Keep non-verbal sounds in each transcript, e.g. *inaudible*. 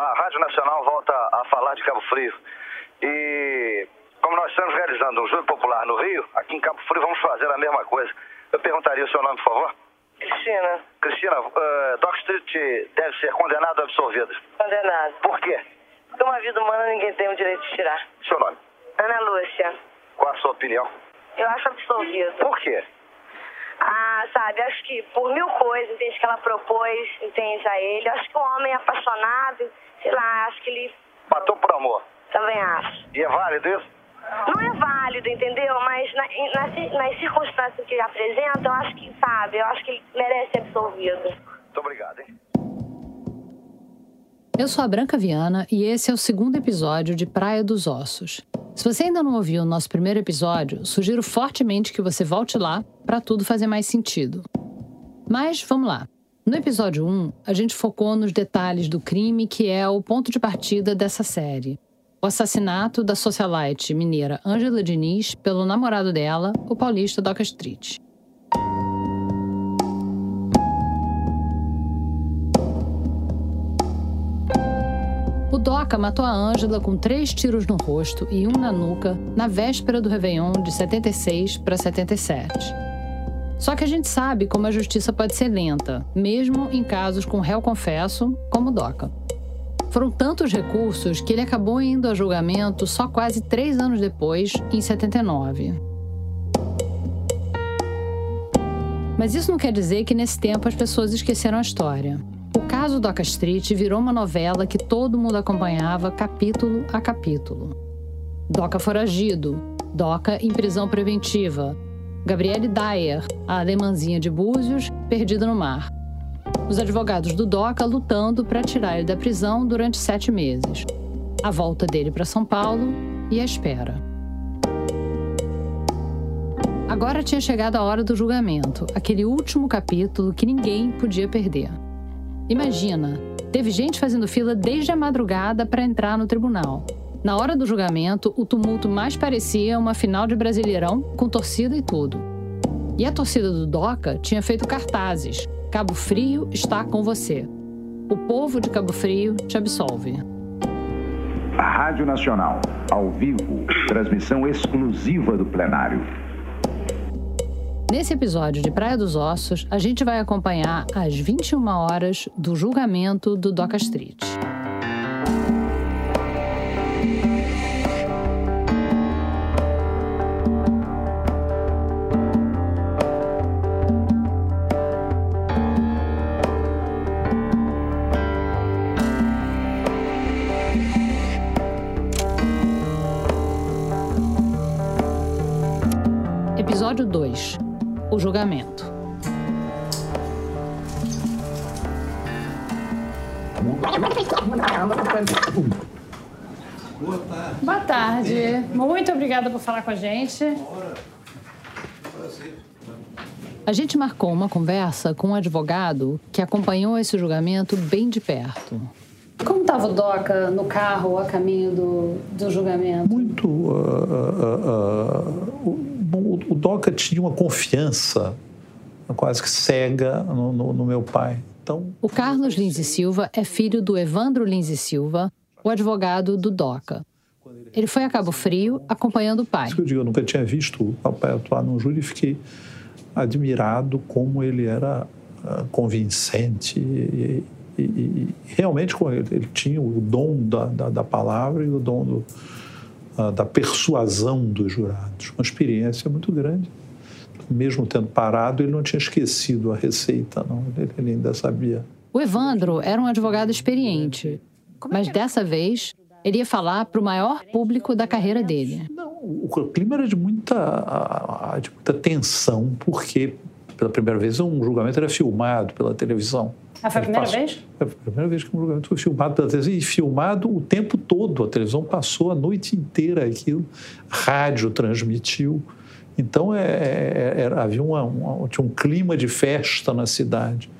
a Rádio Nacional volta a falar de Cabo Frio. E como nós estamos realizando um júri popular no Rio, aqui em Cabo Frio vamos fazer a mesma coisa. Eu perguntaria o seu nome, por favor? Cristina. Cristina, uh, Doc Street deve ser condenado ou absolvido? Condenado. Por quê? Porque uma vida humana ninguém tem o direito de tirar. Seu nome? Ana Lúcia. Qual a sua opinião? Eu acho absolvido. Por quê? Ah, sabe, acho que por mil coisas, entende, que ela propôs, entende, a ele. Acho que um homem apaixonado, sei lá, acho que ele... Matou por amor? Também acho. E é válido isso? Não é válido, entendeu? Mas na, nas, nas circunstâncias que ele apresenta, eu acho que, sabe, eu acho que ele merece ser absolvido. Muito obrigado, hein? Eu sou a Branca Viana e esse é o segundo episódio de Praia dos Ossos. Se você ainda não ouviu o nosso primeiro episódio, sugiro fortemente que você volte lá para tudo fazer mais sentido. Mas vamos lá. No episódio 1, a gente focou nos detalhes do crime que é o ponto de partida dessa série. O assassinato da socialite mineira Ângela Diniz pelo namorado dela, o paulista Doca Street. Doca matou a Ângela com três tiros no rosto e um na nuca na véspera do Réveillon de 76 para 77. Só que a gente sabe como a justiça pode ser lenta, mesmo em casos com réu confesso, como Doca. Foram tantos recursos que ele acabou indo a julgamento só quase três anos depois, em 79. Mas isso não quer dizer que nesse tempo as pessoas esqueceram a história. Caso Doca Street virou uma novela que todo mundo acompanhava capítulo a capítulo. Doca foragido, Doca em prisão preventiva, Gabriele Dyer, a alemãzinha de Búzios, perdida no mar. Os advogados do Doca lutando para tirar ele da prisão durante sete meses. A volta dele para São Paulo e a espera. Agora tinha chegado a hora do julgamento, aquele último capítulo que ninguém podia perder. Imagina, teve gente fazendo fila desde a madrugada para entrar no tribunal. Na hora do julgamento, o tumulto mais parecia uma final de Brasileirão, com torcida e tudo. E a torcida do Doca tinha feito cartazes: Cabo Frio está com você. O povo de Cabo Frio te absolve. A Rádio Nacional, ao vivo, transmissão exclusiva do plenário. Nesse episódio de Praia dos Ossos, a gente vai acompanhar às 21 horas do julgamento do Doca Street. Julgamento. Boa tarde. Muito obrigada por falar com a gente. A gente marcou uma conversa com um advogado que acompanhou esse julgamento bem de perto. Como estava o Doca no carro a caminho do, do julgamento? Muito. Uh, uh, uh, o, Doca tinha uma confiança quase que cega no, no, no meu pai. Então, O Carlos Lins e Silva é filho do Evandro Lins e Silva, o advogado do Doca. Ele foi a Cabo Frio acompanhando o pai. isso que eu digo, eu nunca tinha visto o papai atuar num júri e fiquei admirado como ele era ah, convincente e, e- e realmente ele, ele tinha o dom da, da, da palavra e o dom do, da persuasão dos jurados. Uma experiência muito grande. Mesmo tendo parado, ele não tinha esquecido a receita, não. Ele, ainda sabia. O Evandro era um advogado experiente, mas dessa vez ele ia falar para o maior público da carreira dele. Não, o clima era de muita, de muita tensão, porque pela primeira vez um julgamento era filmado pela televisão. Ah, foi a primeira passou- vez? É a primeira vez que um julgamento foi filmado pela televisão e filmado o tempo todo. A televisão passou a noite inteira aquilo, rádio transmitiu. Então é, é- era- havia uma, uma- tinha um clima de festa na cidade.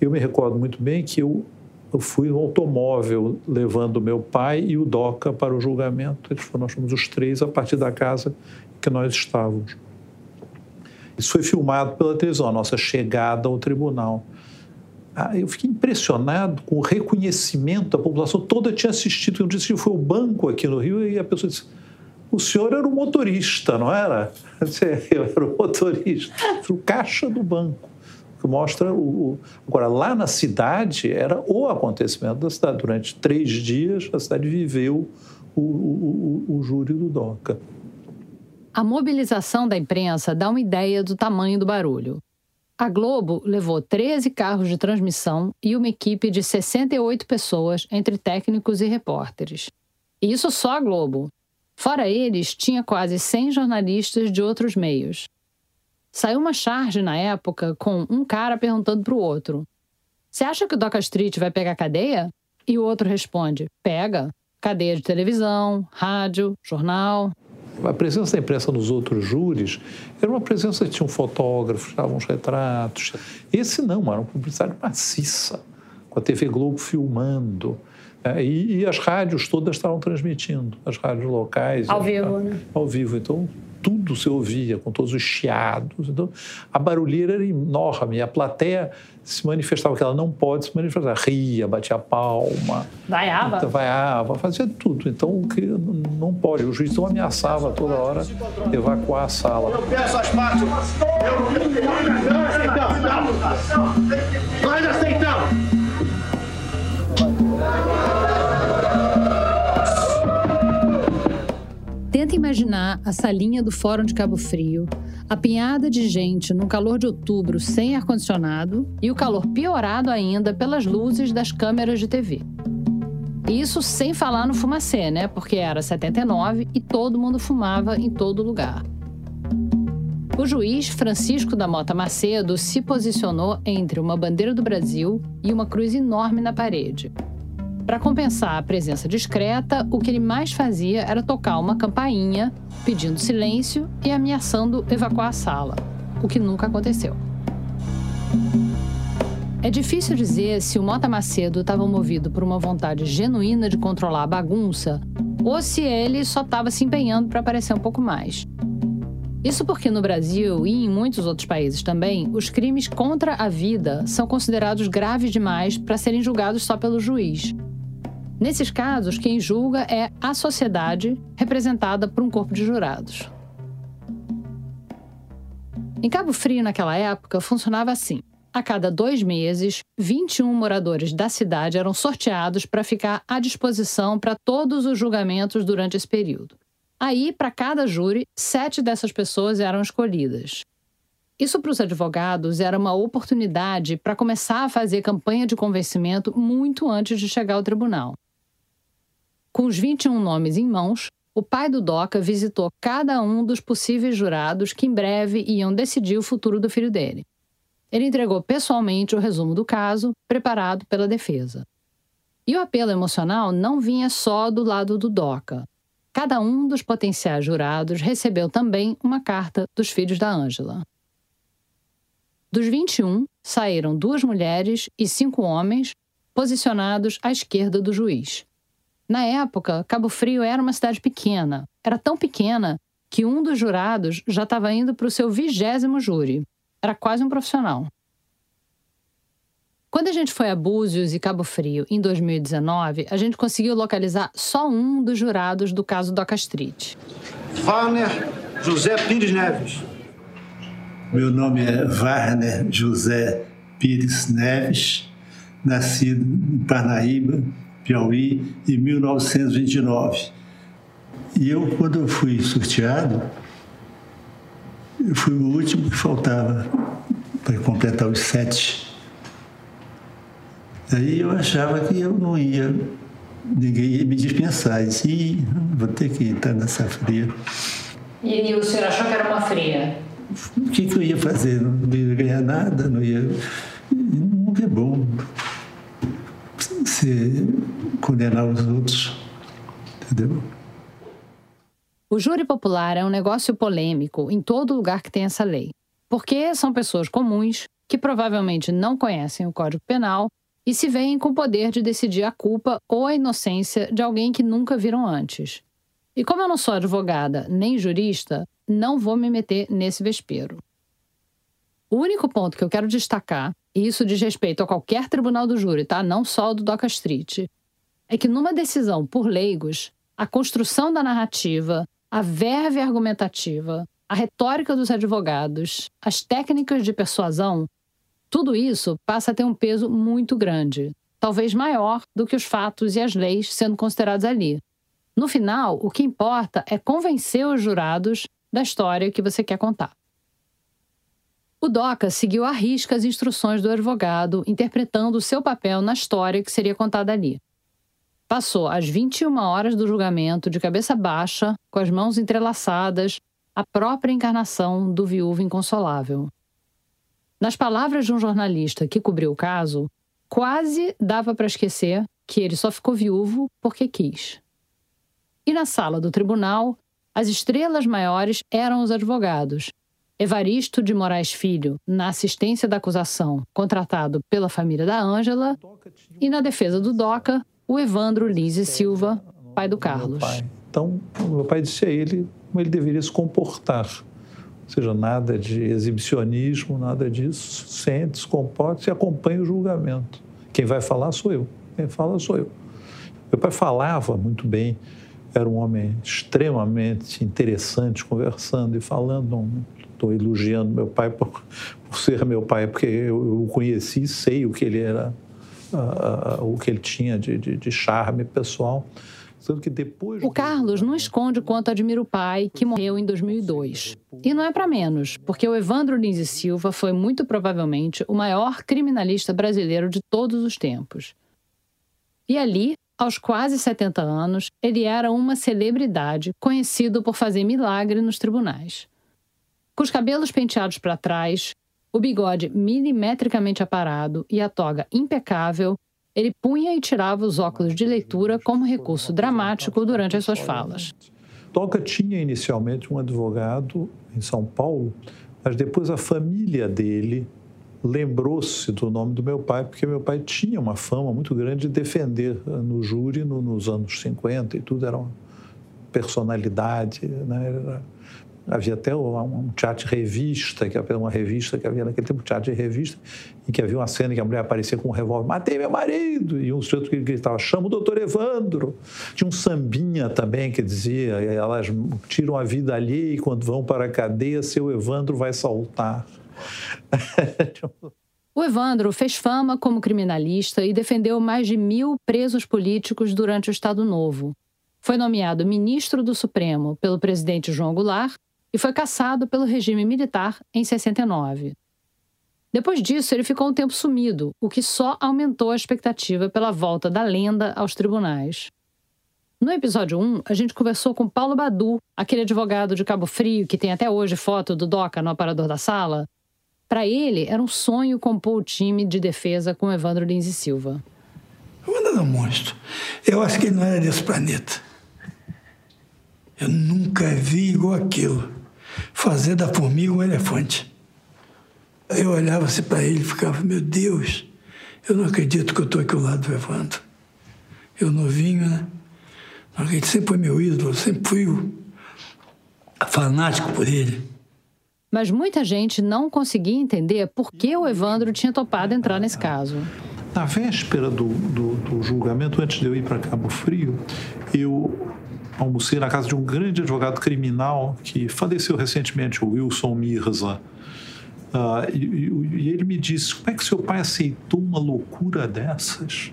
Eu me recordo muito bem que eu, eu fui no automóvel levando meu pai e o Doca para o julgamento. Eles foram, nós fomos os três a partir da casa que nós estávamos. Isso foi filmado pela televisão, a nossa chegada ao tribunal. ah, eu fiquei impressionado com o reconhecimento. A população toda tinha assistido. Eu disse que foi o banco aqui no Rio e a pessoa disse: o senhor era o motorista, não era? Eu era o motorista, o caixa do banco. Que mostra o. Agora, lá na cidade, era o acontecimento da cidade. Durante três dias, a cidade viveu o, o, o, o júri do DOCA. A mobilização da imprensa dá uma ideia do tamanho do barulho. A Globo levou 13 carros de transmissão e uma equipe de 68 pessoas, entre técnicos e repórteres. E isso só a Globo. Fora eles, tinha quase 100 jornalistas de outros meios. Saiu uma charge na época com um cara perguntando para o outro: Você acha que o Doca Street vai pegar cadeia? E o outro responde: Pega. Cadeia de televisão, rádio, jornal a presença da imprensa nos outros júris era uma presença que tinha um fotógrafo, estavam uns retratos. Esse não, era uma publicidade maciça, com a TV Globo filmando. É, e, e, as rádios todas estavam transmitindo, as rádios locais. Ao vivo, né? Ao vivo. Então, tudo se ouvia, com todos os chiados. Então, a barulheira era enorme. A plateia se manifestava, que ela não pode se manifestar. Ria, batia palma. Vaiava. Então, vaiava, fazia tudo. Então, o que não pode. O juiz então ameaçava toda hora evacuar a sala. Eu peço as partes. Eu... Nós aceitamos. Nós aceitamos. Tenta imaginar a salinha do Fórum de Cabo Frio, apinhada de gente no calor de outubro sem ar-condicionado e o calor piorado ainda pelas luzes das câmeras de TV. Isso sem falar no fumacê, né? Porque era 79 e todo mundo fumava em todo lugar. O juiz Francisco da Mota Macedo se posicionou entre uma bandeira do Brasil e uma cruz enorme na parede. Para compensar a presença discreta, o que ele mais fazia era tocar uma campainha, pedindo silêncio e ameaçando evacuar a sala, o que nunca aconteceu. É difícil dizer se o Mota Macedo estava movido por uma vontade genuína de controlar a bagunça ou se ele só estava se empenhando para aparecer um pouco mais. Isso porque no Brasil e em muitos outros países também, os crimes contra a vida são considerados graves demais para serem julgados só pelo juiz. Nesses casos, quem julga é a sociedade, representada por um corpo de jurados. Em Cabo Frio, naquela época, funcionava assim. A cada dois meses, 21 moradores da cidade eram sorteados para ficar à disposição para todos os julgamentos durante esse período. Aí, para cada júri, sete dessas pessoas eram escolhidas. Isso para os advogados era uma oportunidade para começar a fazer campanha de convencimento muito antes de chegar ao tribunal. Com os 21 nomes em mãos, o pai do Doca visitou cada um dos possíveis jurados que em breve iam decidir o futuro do filho dele. Ele entregou pessoalmente o resumo do caso, preparado pela defesa. E o apelo emocional não vinha só do lado do Doca. Cada um dos potenciais jurados recebeu também uma carta dos filhos da Ângela. Dos 21, saíram duas mulheres e cinco homens, posicionados à esquerda do juiz. Na época, Cabo Frio era uma cidade pequena. Era tão pequena que um dos jurados já estava indo para o seu vigésimo júri. Era quase um profissional. Quando a gente foi a Búzios e Cabo Frio em 2019, a gente conseguiu localizar só um dos jurados do caso Doca Street. Warner José Pires Neves. Meu nome é Warner José Pires Neves, nascido em Parnaíba, Piauí, em 1929. E eu, quando eu fui sorteado, eu fui o último que faltava para completar os sete. Aí eu achava que eu não ia, ninguém ia me dispensar. Eu disse, vou ter que entrar nessa fria. E, e o senhor achou que era uma fria? O que, que eu ia fazer? Não ia ganhar nada, não ia. Nunca é bom se condenar os outros. Entendeu? O júri popular é um negócio polêmico em todo lugar que tem essa lei, porque são pessoas comuns que provavelmente não conhecem o Código Penal e se veem com o poder de decidir a culpa ou a inocência de alguém que nunca viram antes. E como eu não sou advogada nem jurista, não vou me meter nesse vespeiro. O único ponto que eu quero destacar isso diz respeito a qualquer tribunal do júri, tá? Não só o do Doca Street, é que numa decisão por leigos, a construção da narrativa, a verve argumentativa, a retórica dos advogados, as técnicas de persuasão, tudo isso passa a ter um peso muito grande, talvez maior do que os fatos e as leis sendo considerados ali. No final, o que importa é convencer os jurados da história que você quer contar. O DOCA seguiu à risca as instruções do advogado, interpretando o seu papel na história que seria contada ali. Passou às 21 horas do julgamento de cabeça baixa, com as mãos entrelaçadas, a própria encarnação do viúvo inconsolável. Nas palavras de um jornalista que cobriu o caso, quase dava para esquecer que ele só ficou viúvo porque quis. E na sala do tribunal, as estrelas maiores eram os advogados. Evaristo de Moraes Filho, na assistência da acusação, contratado pela família da Ângela, e na defesa do DOCA, o Evandro Lins e Silva, pai do Carlos. Então, meu pai disse a ele como ele deveria se comportar. Ou seja, nada de exibicionismo, nada disso. Sente, se comporte e acompanhe o julgamento. Quem vai falar sou eu. Quem fala sou eu. Meu pai falava muito bem, era um homem extremamente interessante, conversando e falando. Não estou elogiando meu pai por, por, ser meu pai, porque eu, o conheci, sei o que ele era, uh, uh, o que ele tinha de, de, de charme pessoal. O Carlos não esconde o quanto admira o pai, que morreu em 2002. E não é para menos, porque o Evandro Lins e Silva foi muito provavelmente o maior criminalista brasileiro de todos os tempos. E ali, aos quase 70 anos, ele era uma celebridade, conhecido por fazer milagre nos tribunais. Com os cabelos penteados para trás, o bigode milimetricamente aparado e a toga impecável, ele punha e tirava os óculos de leitura como recurso dramático durante as suas falas. Toca tinha inicialmente um advogado em São Paulo, mas depois a família dele lembrou-se do nome do meu pai, porque meu pai tinha uma fama muito grande de defender no júri no, nos anos 50 e tudo, era uma personalidade, né? Era Havia até um teatro de revista, que era uma revista que havia naquele tempo, teatro de revista, em que havia uma cena que a mulher aparecia com um revólver, matei meu marido, e um sujeito que gritava, chama o doutor Evandro. Tinha um sambinha também que dizia, elas tiram a vida ali e quando vão para a cadeia, seu Evandro vai saltar. *laughs* O Evandro fez fama como criminalista e defendeu mais de mil presos políticos durante o Estado Novo. Foi nomeado ministro do Supremo pelo presidente João Goulart e foi caçado pelo regime militar em 69. Depois disso, ele ficou um tempo sumido, o que só aumentou a expectativa pela volta da lenda aos tribunais. No episódio 1, a gente conversou com Paulo Badu, aquele advogado de Cabo Frio que tem até hoje foto do Doca no aparador da sala. Para ele, era um sonho compor o time de defesa com Evandro Lins e Silva. Evandro é um monstro. Eu acho que ele não era desse planeta. Eu nunca vi igual aquilo fazer da formiga um elefante. Eu olhava assim para ele e ficava, meu Deus, eu não acredito que eu estou aqui ao lado do Evandro. Eu novinho, né? Ele sempre foi meu ídolo, sempre fui o fanático por ele. Mas muita gente não conseguia entender por que o Evandro tinha topado entrar nesse caso. Na véspera do, do, do julgamento, antes de eu ir para Cabo Frio, eu almocei na casa de um grande advogado criminal que faleceu recentemente, o Wilson Mirza. Uh, e, e, ele me disse: como é que seu pai aceitou uma loucura dessas?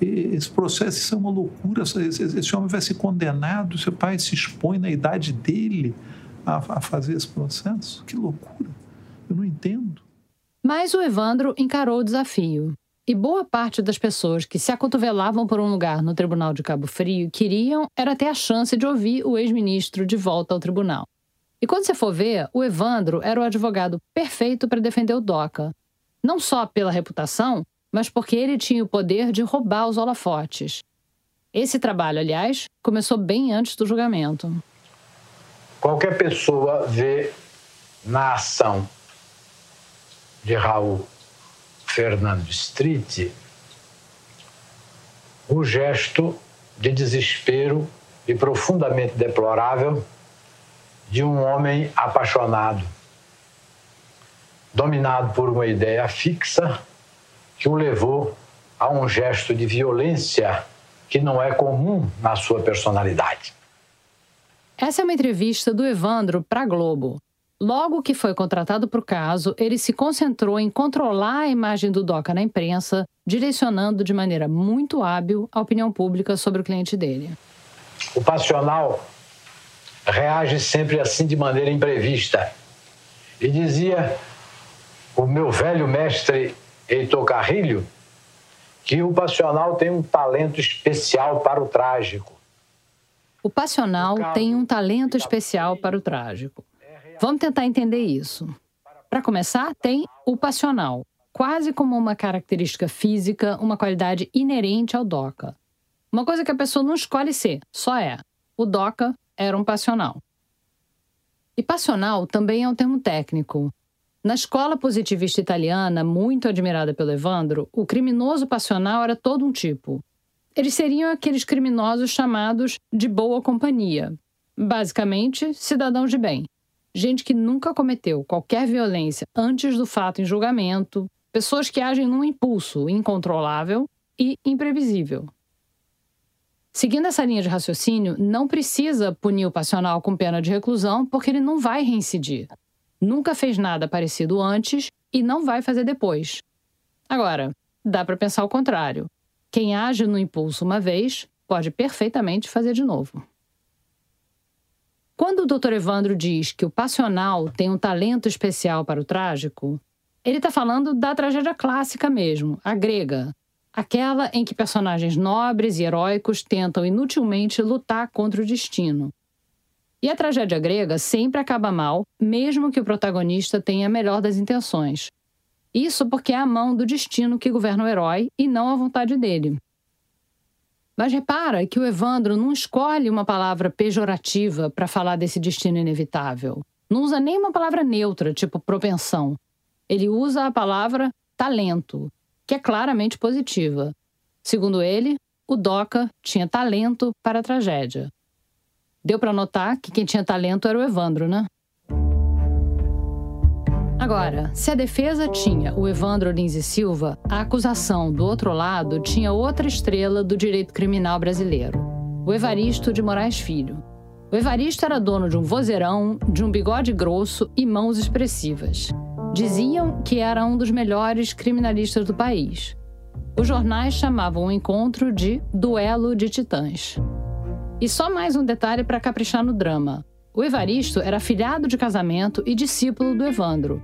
Esse processo isso é uma loucura. Esse, esse, homem vai ser condenado. Seu pai se expõe na idade dele a, a fazer esse processo. Que loucura! Eu não entendo. Mas o Evandro encarou o desafio. E boa parte das pessoas que se acotovelavam por um lugar no Tribunal de Cabo Frio queriam era ter a chance de ouvir o ex-ministro de volta ao tribunal. E quando você for ver, o Evandro era o advogado perfeito para defender o DOCA. Não só pela reputação, mas porque ele tinha o poder de roubar os holofotes. Esse trabalho, aliás, começou bem antes do julgamento. Qualquer pessoa vê na ação de Raul Fernando Street o gesto de desespero e profundamente deplorável de um homem apaixonado. dominado por uma ideia fixa que o levou a um gesto de violência que não é comum na sua personalidade. Essa é uma entrevista do Evandro para Globo. Logo que foi contratado para o caso, ele se concentrou em controlar a imagem do DOCA na imprensa, direcionando de maneira muito hábil a opinião pública sobre o cliente dele. O passional reage sempre assim de maneira imprevista. E dizia o meu velho mestre Heitor Carrilho que o passional tem um talento especial para o trágico. O passional tem um talento especial para o trágico. Vamos tentar entender isso. Para começar, tem o passional, quase como uma característica física, uma qualidade inerente ao DOCA. Uma coisa que a pessoa não escolhe ser, só é. O DOCA era um passional. E passional também é um termo técnico. Na escola positivista italiana, muito admirada pelo Evandro, o criminoso passional era todo um tipo. Eles seriam aqueles criminosos chamados de boa companhia. Basicamente, cidadãos de bem. Gente que nunca cometeu qualquer violência antes do fato em julgamento, pessoas que agem num impulso incontrolável e imprevisível. Seguindo essa linha de raciocínio, não precisa punir o passional com pena de reclusão, porque ele não vai reincidir. Nunca fez nada parecido antes e não vai fazer depois. Agora, dá para pensar o contrário. Quem age no impulso uma vez pode perfeitamente fazer de novo. Quando o Dr. Evandro diz que o passional tem um talento especial para o trágico, ele está falando da tragédia clássica mesmo, a grega, aquela em que personagens nobres e heróicos tentam inutilmente lutar contra o destino. E a tragédia grega sempre acaba mal, mesmo que o protagonista tenha a melhor das intenções. Isso porque é a mão do destino que governa o herói e não a vontade dele. Mas repara que o Evandro não escolhe uma palavra pejorativa para falar desse destino inevitável. Não usa nem uma palavra neutra, tipo propensão. Ele usa a palavra talento, que é claramente positiva. Segundo ele, o Doca tinha talento para a tragédia. Deu para notar que quem tinha talento era o Evandro, né? Agora, se a defesa tinha o Evandro Lins e Silva, a acusação do outro lado tinha outra estrela do direito criminal brasileiro, o Evaristo de Moraes Filho. O Evaristo era dono de um vozeirão, de um bigode grosso e mãos expressivas. Diziam que era um dos melhores criminalistas do país. Os jornais chamavam o encontro de Duelo de Titãs. E só mais um detalhe para caprichar no drama. O Evaristo era filhado de casamento e discípulo do Evandro.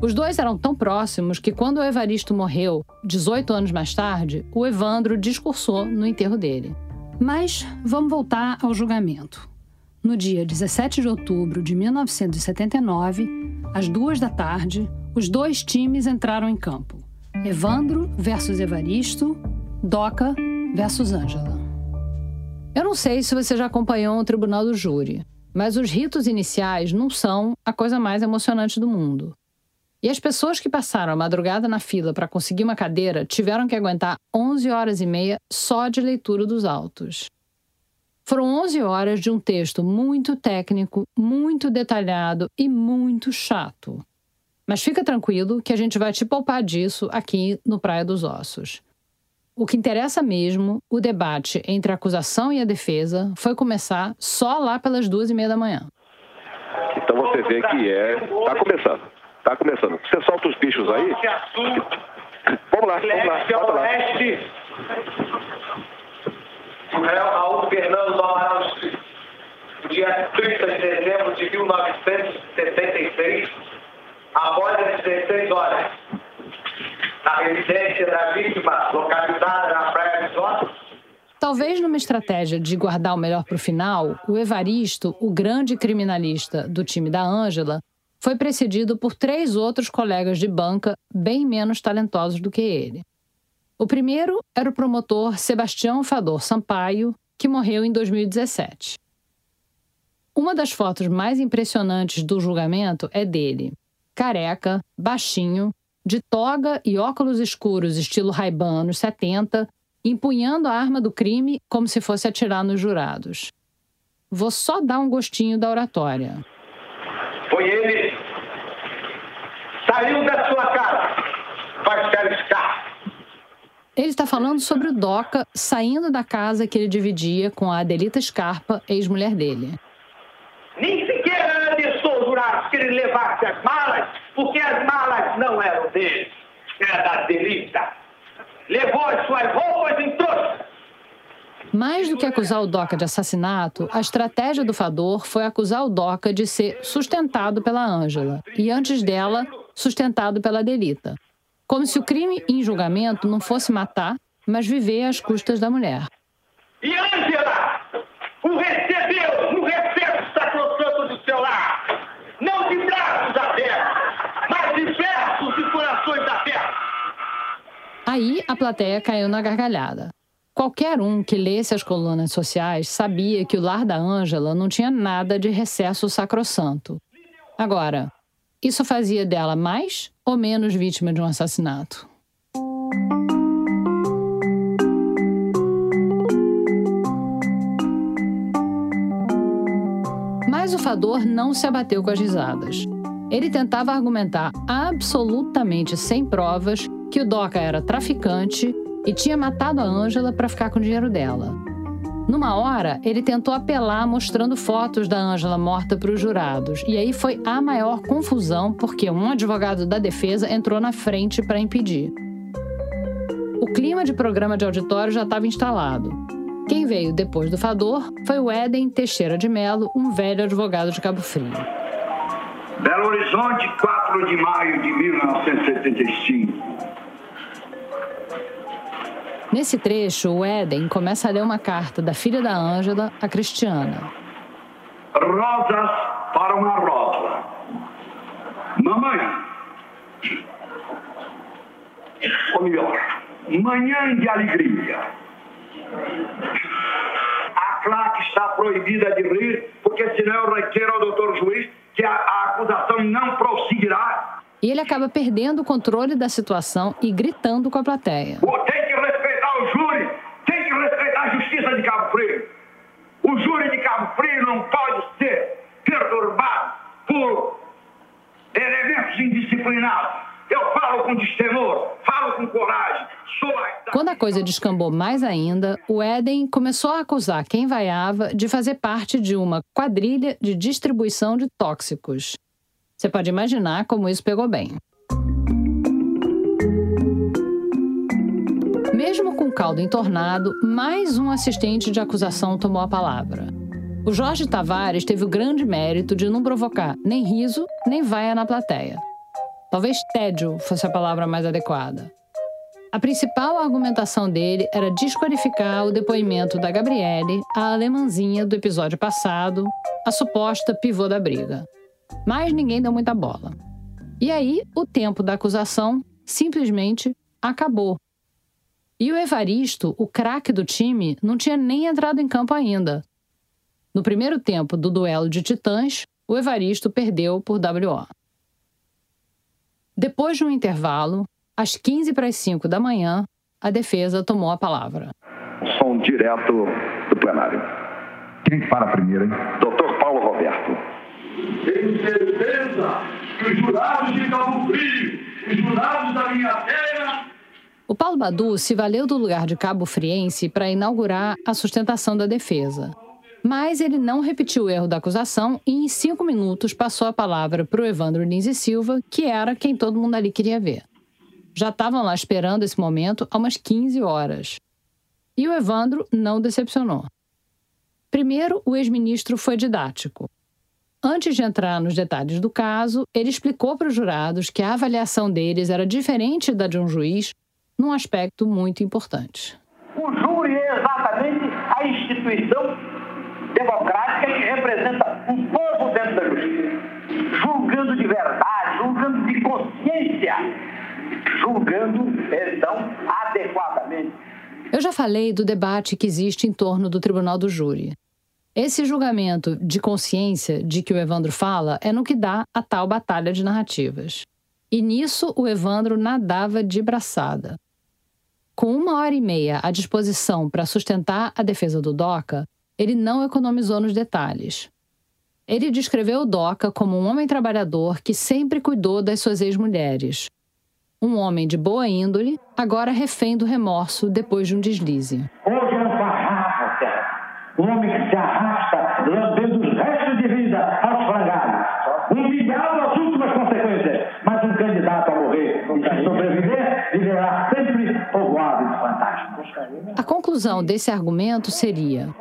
Os dois eram tão próximos que, quando o Evaristo morreu, 18 anos mais tarde, o Evandro discursou no enterro dele. Mas vamos voltar ao julgamento. No dia 17 de outubro de 1979, às duas da tarde, os dois times entraram em campo: Evandro versus Evaristo, Doca versus Ângela. Eu não sei se você já acompanhou um tribunal do júri, mas os ritos iniciais não são a coisa mais emocionante do mundo. E as pessoas que passaram a madrugada na fila para conseguir uma cadeira tiveram que aguentar 11 horas e meia só de leitura dos autos. Foram 11 horas de um texto muito técnico, muito detalhado e muito chato. Mas fica tranquilo que a gente vai te poupar disso aqui no Praia dos Ossos. O que interessa mesmo, o debate entre a acusação e a defesa, foi começar só lá pelas duas e meia da manhã. Então você vê que é. Tá começando. Tá começando. Você solta os bichos aí? Vamos lá, vamos lá. Bota lá réu Raul Fernando do Amaral no dia 30 de dezembro de 1976, após as 16 horas, na residência da vítima, localizada na Praia de Ossos, Talvez numa estratégia de guardar o melhor para o final, o Evaristo, o grande criminalista do time da Ângela, foi precedido por três outros colegas de banca bem menos talentosos do que ele. O primeiro era o promotor Sebastião Fador Sampaio, que morreu em 2017. Uma das fotos mais impressionantes do julgamento é dele, careca, baixinho, de toga e óculos escuros estilo Ray-Ban anos 70, empunhando a arma do crime como se fosse atirar nos jurados. Vou só dar um gostinho da oratória. Foi ele saiu da sua casa se alistar. Ele está falando sobre o Doca saindo da casa que ele dividia com a Adelita Scarpa, ex-mulher dele. Nem sequer ameaçou Jurados que ele levasse as malas, porque as malas não eram dele, era da Adelita. Levou as suas roupas em trouxa. Mais do que acusar o Doca de assassinato, a estratégia do Fador foi acusar o Doca de ser sustentado pela Ângela e, antes dela, sustentado pela Adelita. Como se o crime em julgamento não fosse matar, mas viver às custas da mulher. E Ângela o recebeu no recepto sacrossanto do seu lar. Não de braços abertos, mas de versos e corações abertos. Aí a plateia caiu na gargalhada. Qualquer um que lesse as colunas sociais sabia que o lar da Ângela não tinha nada de recesso sacrossanto. Agora, isso fazia dela mais ou menos vítima de um assassinato? Mas o Fador não se abateu com as risadas. Ele tentava argumentar absolutamente sem provas que o Doca era traficante e tinha matado a Ângela para ficar com o dinheiro dela. Numa hora, ele tentou apelar mostrando fotos da Ângela morta para os jurados, e aí foi a maior confusão porque um advogado da defesa entrou na frente para impedir. O clima de programa de auditório já estava instalado. Quem veio depois do Fador foi o Éden Teixeira de Melo, um velho advogado de Cabo Frio. Belo Horizonte, 4 de maio de 1975. Nesse trecho, o Éden começa a ler uma carta da filha da Ângela, a Cristiana. Rosas para uma rosa. Mamãe, ou melhor, manhã de alegria. A claque está proibida de rir, porque senão eu requeiro ao doutor juiz que a, a acusação não prosseguirá. E ele acaba perdendo o controle da situação e gritando com a plateia. Tem que respeitar o júri, tem que respeitar a justiça de Cabo Frio. O júri de Cabo Frio não pode ser perturbado por elementos indisciplinados. Eu falo com destemor, falo com coragem. A... Quando a coisa descambou mais ainda, o Éden começou a acusar quem vaiava de fazer parte de uma quadrilha de distribuição de tóxicos. Você pode imaginar como isso pegou bem. Mesmo com o caldo entornado, mais um assistente de acusação tomou a palavra. O Jorge Tavares teve o grande mérito de não provocar nem riso, nem vaia na plateia. Talvez tédio fosse a palavra mais adequada. A principal argumentação dele era desqualificar o depoimento da Gabriele, a alemãzinha do episódio passado, a suposta pivô da briga. Mas ninguém deu muita bola. E aí, o tempo da acusação simplesmente acabou. E o Evaristo, o craque do time, não tinha nem entrado em campo ainda. No primeiro tempo do duelo de titãs, o Evaristo perdeu por WO. Depois de um intervalo, às 15 para as 5 da manhã, a defesa tomou a palavra. Som direto do plenário. Quem fala primeiro, hein? Doutor Paulo Roberto. Tenho certeza que os jurados de Cabo Frio, os jurados da minha terra, O Paulo Badu se valeu do lugar de cabo friense para inaugurar a sustentação da defesa. Mas ele não repetiu o erro da acusação e, em cinco minutos, passou a palavra para o Evandro Lins e Silva, que era quem todo mundo ali queria ver. Já estavam lá esperando esse momento há umas 15 horas. E o Evandro não decepcionou. Primeiro, o ex-ministro foi didático. Antes de entrar nos detalhes do caso, ele explicou para os jurados que a avaliação deles era diferente da de um juiz num aspecto muito importante. O júri é exatamente a instituição democrática que representa um povo dentro da justiça, julgando de verdade, julgando de consciência, julgando, então, adequadamente. Eu já falei do debate que existe em torno do Tribunal do Júri. Esse julgamento de consciência de que o Evandro fala é no que dá a tal batalha de narrativas. E nisso o Evandro nadava de braçada. Com uma hora e meia à disposição para sustentar a defesa do DOCA, ele não economizou nos detalhes. Ele descreveu o Doca como um homem trabalhador que sempre cuidou das suas ex-mulheres. Um homem de boa índole, agora refém do remorso depois de um deslize. Hoje é um um homem que se arrasta lambendo A conclusão desse argumento seria: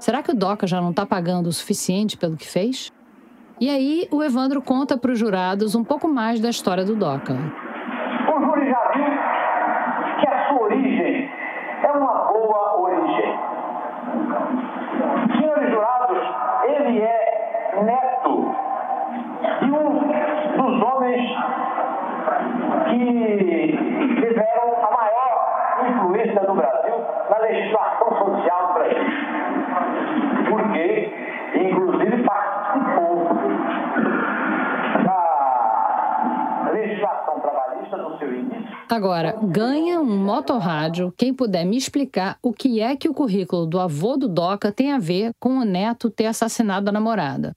será que o Doca já não está pagando o suficiente pelo que fez? E aí, o Evandro conta para os jurados um pouco mais da história do Doca. O júri já viu que a sua origem é uma boa origem. Senhores jurados, ele é neto de um dos homens que Agora, ganha um motorrádio quem puder me explicar o que é que o currículo do avô do Doca tem a ver com o neto ter assassinado a namorada.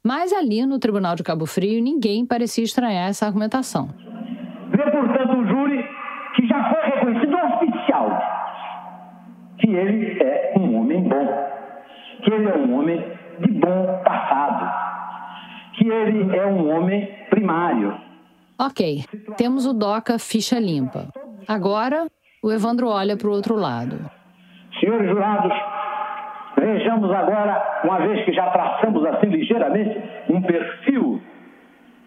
Mas ali no Tribunal de Cabo Frio, ninguém parecia estranhar essa argumentação. Vê, portanto, um júri que já foi reconhecido oficial que ele é um homem bom, que ele é um homem de bom passado, que ele é um homem primário. Ok, temos o Doca ficha limpa. Agora, o Evandro olha para o outro lado. Senhores jurados, vejamos agora, uma vez que já traçamos assim ligeiramente um perfil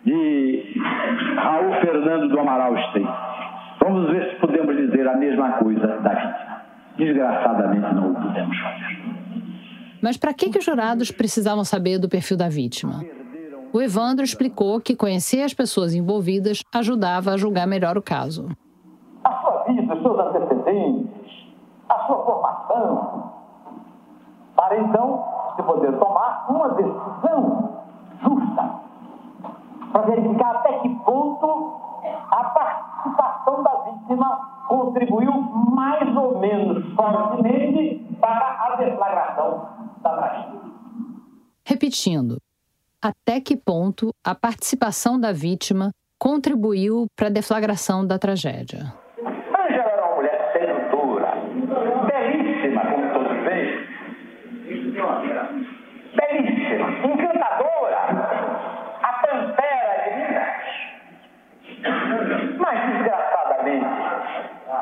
de Raul Fernando do Amaral Stein. Vamos ver se podemos dizer a mesma coisa da vítima. Desgraçadamente não o podemos fazer. Mas para que, que os jurados precisavam saber do perfil da vítima? O Evandro explicou que conhecer as pessoas envolvidas ajudava a julgar melhor o caso. A sua vida, os seus antecedentes, a sua formação, para então se poder tomar uma decisão justa, para verificar até que ponto a participação da vítima contribuiu mais ou menos fortemente para a deflagração da tragédia. Repetindo, até que ponto a participação da vítima contribuiu para a deflagração da tragédia? Ângela era uma mulher sedutora, belíssima, como todos veem. Belíssima, encantadora, a pantera de Minas. Mas, desgraçadamente,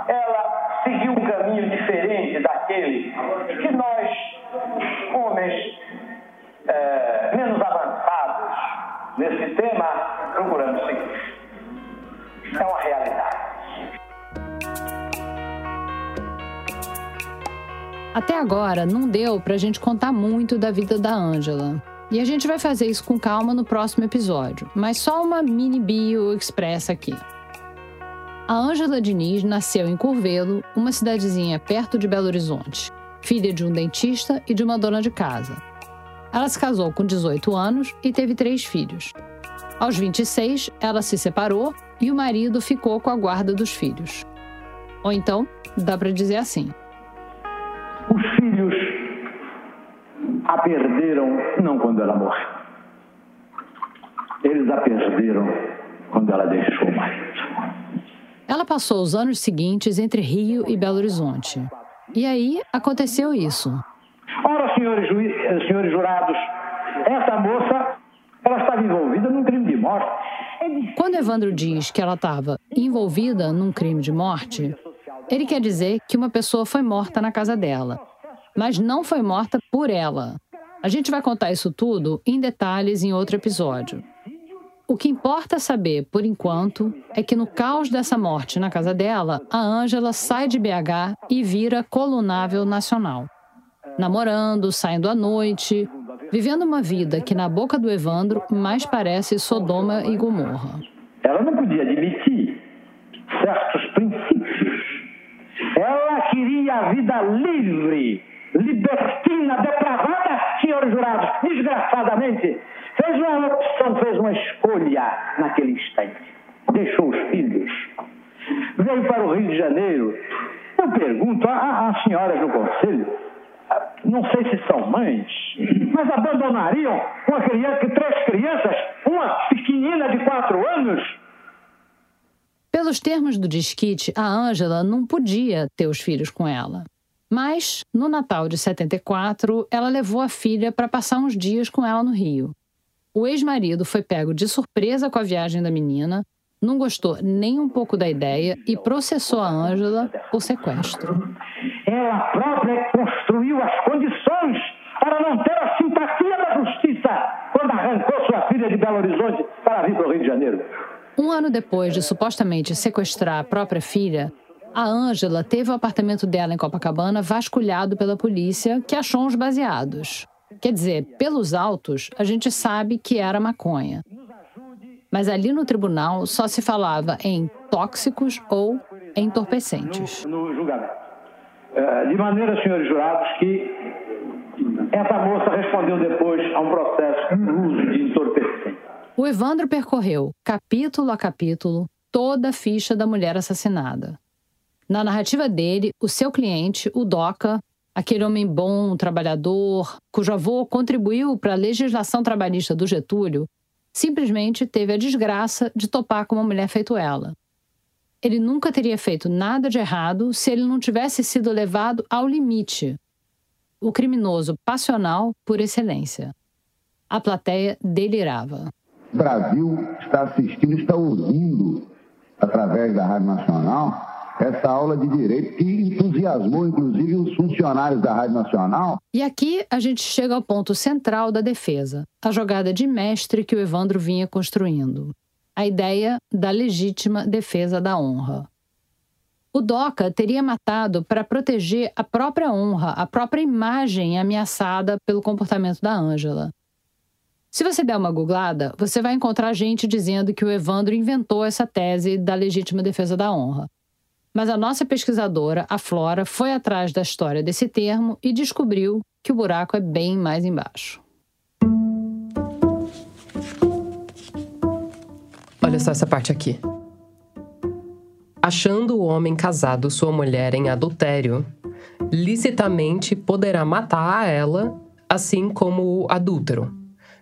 ela seguiu um caminho diferente daquele que nós, homens eh, menos nesse tema, procuramos seguir. É uma realidade. Até agora, não deu para a gente contar muito da vida da Ângela. E a gente vai fazer isso com calma no próximo episódio, mas só uma mini bio expressa aqui. A Ângela Diniz nasceu em Curvelo, uma cidadezinha perto de Belo Horizonte, filha de um dentista e de uma dona de casa. Ela se casou com 18 anos e teve três filhos. Aos 26, ela se separou e o marido ficou com a guarda dos filhos. Ou então, dá para dizer assim: Os filhos a perderam não quando ela morreu. Eles a perderam quando ela deixou o marido. Ela passou os anos seguintes entre Rio e Belo Horizonte. E aí aconteceu isso. Ora, senhores, juí- eh, senhores jurados, essa moça ela estava envolvida num crime de morte. Quando Evandro diz que ela estava envolvida num crime de morte, ele quer dizer que uma pessoa foi morta na casa dela, mas não foi morta por ela. A gente vai contar isso tudo em detalhes em outro episódio. O que importa saber, por enquanto, é que no caos dessa morte na casa dela, a Ângela sai de BH e vira colunável nacional. Namorando, saindo à noite, vivendo uma vida que, na boca do Evandro, mais parece Sodoma e Gomorra. Ela não podia admitir certos princípios. Ela queria a vida livre, libertina, depravada, senhores jurados, desgraçadamente. Fez uma opção, fez uma escolha naquele instante. Deixou os filhos. Veio para o Rio de Janeiro. Eu pergunto às senhoras no conselho, não sei se são mães, mas abandonariam uma criança, três crianças, uma pequenina de quatro anos? Pelos termos do disquite, a Ângela não podia ter os filhos com ela. Mas, no Natal de 74, ela levou a filha para passar uns dias com ela no Rio. O ex-marido foi pego de surpresa com a viagem da menina, não gostou nem um pouco da ideia e processou a Ângela por sequestro. Ela própria construiu as condições para não ter a simpatia da justiça quando arrancou sua filha de Belo Horizonte para vir para o Rio de Janeiro. Um ano depois de supostamente sequestrar a própria filha, a Ângela teve o apartamento dela em Copacabana vasculhado pela polícia, que achou uns baseados. Quer dizer, pelos autos, a gente sabe que era maconha. Mas ali no tribunal só se falava em tóxicos ou entorpecentes. No julgamento. É, de maneira, senhores jurados, que essa moça respondeu depois a um processo de uso de entorpecente. O Evandro percorreu, capítulo a capítulo, toda a ficha da mulher assassinada. Na narrativa dele, o seu cliente, o Doca, aquele homem bom, trabalhador, cujo avô contribuiu para a legislação trabalhista do Getúlio, simplesmente teve a desgraça de topar com uma mulher feito ela. Ele nunca teria feito nada de errado se ele não tivesse sido levado ao limite. O criminoso passional por excelência. A plateia delirava. O Brasil está assistindo, está ouvindo, através da Rádio Nacional, essa aula de direito que entusiasmou, inclusive, os funcionários da Rádio Nacional. E aqui a gente chega ao ponto central da defesa, a jogada de mestre que o Evandro vinha construindo. A ideia da legítima defesa da honra. O Doca teria matado para proteger a própria honra, a própria imagem ameaçada pelo comportamento da Ângela. Se você der uma googlada, você vai encontrar gente dizendo que o Evandro inventou essa tese da legítima defesa da honra. Mas a nossa pesquisadora, a Flora, foi atrás da história desse termo e descobriu que o buraco é bem mais embaixo. Olha só essa parte aqui. Achando o homem casado sua mulher em adultério, licitamente poderá matar a ela, assim como o adúltero,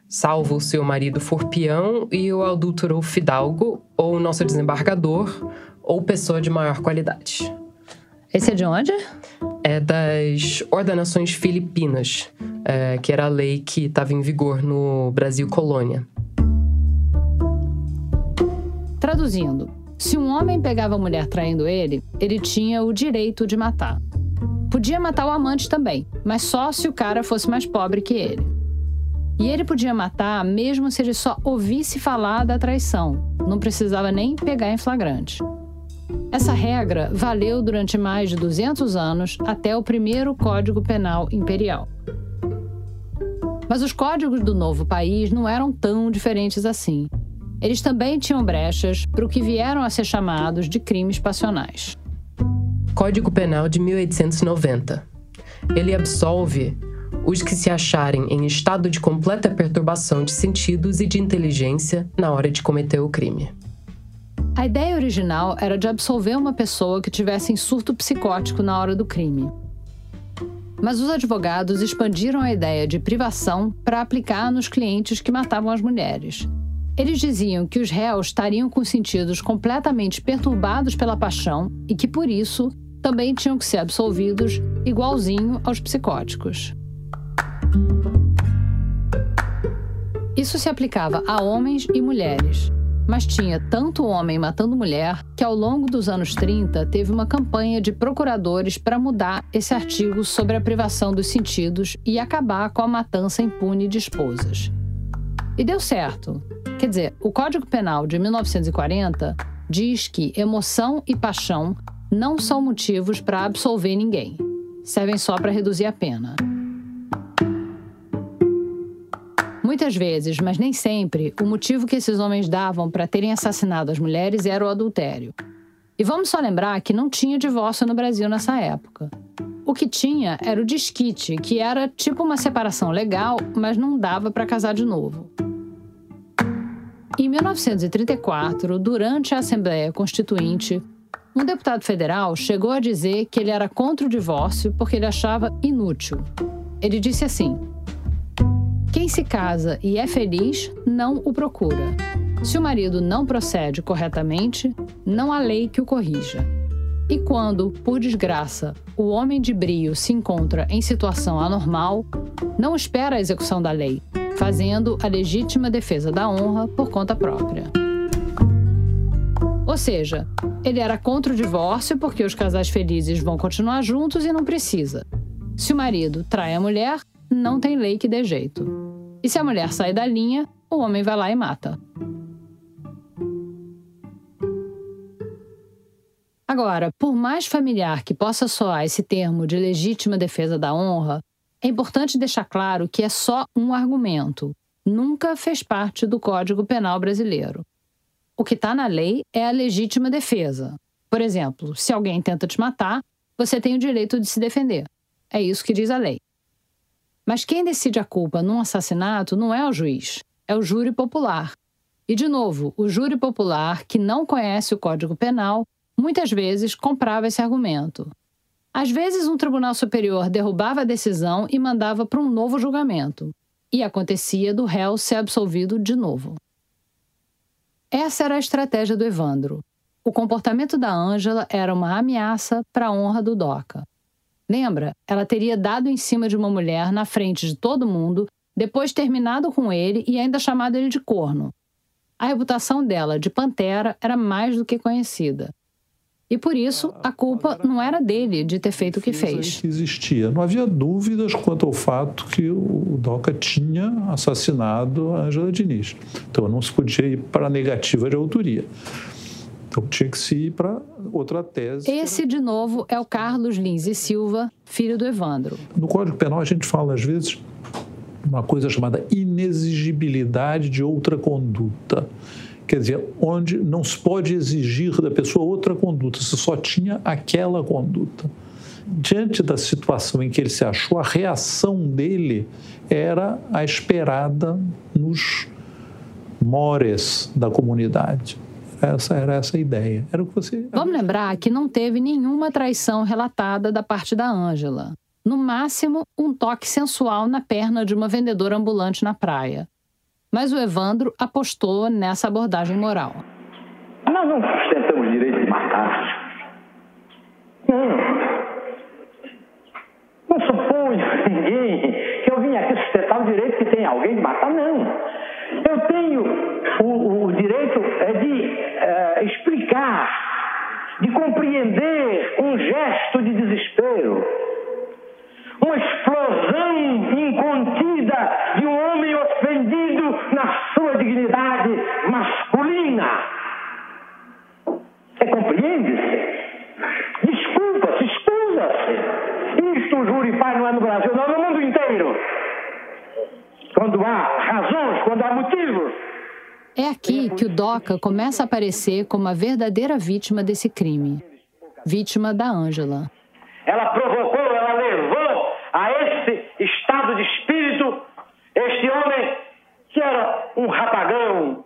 salvo se o marido for peão e o adúltero fidalgo ou nosso desembargador ou pessoa de maior qualidade. Esse é de onde? É das ordenações filipinas, é, que era a lei que estava em vigor no Brasil colônia. Traduzindo, se um homem pegava a mulher traindo ele, ele tinha o direito de matar. Podia matar o amante também, mas só se o cara fosse mais pobre que ele. E ele podia matar mesmo se ele só ouvisse falar da traição, não precisava nem pegar em flagrante. Essa regra valeu durante mais de 200 anos até o primeiro Código Penal Imperial. Mas os códigos do novo país não eram tão diferentes assim. Eles também tinham brechas para o que vieram a ser chamados de crimes passionais. Código Penal de 1890. Ele absolve os que se acharem em estado de completa perturbação de sentidos e de inteligência na hora de cometer o crime. A ideia original era de absolver uma pessoa que tivesse em surto psicótico na hora do crime. Mas os advogados expandiram a ideia de privação para aplicar nos clientes que matavam as mulheres. Eles diziam que os réus estariam com sentidos completamente perturbados pela paixão e que, por isso, também tinham que ser absolvidos igualzinho aos psicóticos. Isso se aplicava a homens e mulheres, mas tinha tanto homem matando mulher que, ao longo dos anos 30, teve uma campanha de procuradores para mudar esse artigo sobre a privação dos sentidos e acabar com a matança impune de esposas. E deu certo. Quer dizer, o Código Penal de 1940 diz que emoção e paixão não são motivos para absolver ninguém. Servem só para reduzir a pena. Muitas vezes, mas nem sempre, o motivo que esses homens davam para terem assassinado as mulheres era o adultério. E vamos só lembrar que não tinha divórcio no Brasil nessa época. O que tinha era o desquite, que era tipo uma separação legal, mas não dava para casar de novo. Em 1934, durante a Assembleia Constituinte, um deputado federal chegou a dizer que ele era contra o divórcio porque ele achava inútil. Ele disse assim: Quem se casa e é feliz não o procura. Se o marido não procede corretamente, não há lei que o corrija. E quando, por desgraça, o homem de brio se encontra em situação anormal, não espera a execução da lei, fazendo a legítima defesa da honra por conta própria. Ou seja, ele era contra o divórcio porque os casais felizes vão continuar juntos e não precisa. Se o marido trai a mulher, não tem lei que dê jeito. E se a mulher sai da linha, o homem vai lá e mata. Agora, por mais familiar que possa soar esse termo de legítima defesa da honra, é importante deixar claro que é só um argumento. Nunca fez parte do Código Penal brasileiro. O que está na lei é a legítima defesa. Por exemplo, se alguém tenta te matar, você tem o direito de se defender. É isso que diz a lei. Mas quem decide a culpa num assassinato não é o juiz, é o júri popular. E, de novo, o júri popular, que não conhece o Código Penal, muitas vezes comprava esse argumento. Às vezes, um tribunal superior derrubava a decisão e mandava para um novo julgamento. E acontecia do réu ser absolvido de novo. Essa era a estratégia do Evandro. O comportamento da Ângela era uma ameaça para a honra do Doca. Lembra? Ela teria dado em cima de uma mulher na frente de todo mundo, depois terminado com ele e ainda chamado ele de corno. A reputação dela de pantera era mais do que conhecida. E por isso, a culpa não era dele de ter feito o que fez. Existia. Não havia dúvidas quanto ao fato que o Doca tinha assassinado a Angela Diniz. Então não se podia ir para a negativa de autoria. Então tinha que se ir para outra tese. Esse, de novo, é o Carlos Lins e Silva, filho do Evandro. No Código Penal, a gente fala, às vezes, uma coisa chamada inexigibilidade de outra conduta quer dizer, onde não se pode exigir da pessoa outra conduta, se só tinha aquela conduta. Diante da situação em que ele se achou, a reação dele era a esperada nos mores da comunidade. Essa era essa a ideia. Era o que você. Vamos lembrar que não teve nenhuma traição relatada da parte da Ângela. No máximo, um toque sensual na perna de uma vendedora ambulante na praia. Mas o Evandro apostou nessa abordagem moral. Nós não sustentamos o direito de matar. Não. Não suponho ninguém que eu vim aqui sustentar o direito que tem alguém de matar, não. Eu tenho o, o direito é de é, explicar, de compreender um gesto de desespero, uma explosão incontida de um homem ofendido na sua dignidade masculina. Você compreende-se? Desculpa-se, escusa-se. Isto o júri faz não é no Brasil, não, no mundo inteiro. Quando há razões, quando há motivos. É aqui que o Doca começa a aparecer como a verdadeira vítima desse crime. Vítima da Ângela. Ela provocou, ela levou a esse estado de espírito este homem que era um rapagão,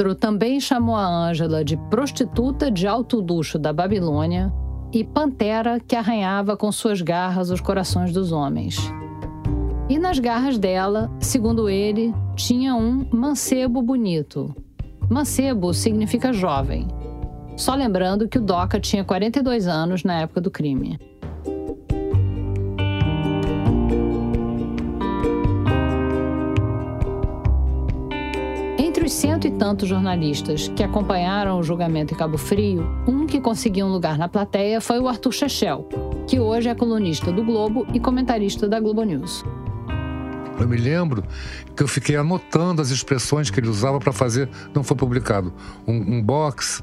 O Evandro também chamou a Ângela de prostituta de alto luxo da Babilônia e pantera que arranhava com suas garras os corações dos homens. E nas garras dela, segundo ele, tinha um mancebo bonito. Mancebo significa jovem. Só lembrando que o Doca tinha 42 anos na época do crime. Entre os cento e tantos jornalistas que acompanharam o julgamento em Cabo Frio, um que conseguiu um lugar na plateia foi o Arthur Chechel, que hoje é colunista do Globo e comentarista da Globo News. Eu me lembro que eu fiquei anotando as expressões que ele usava para fazer, não foi publicado, um, um box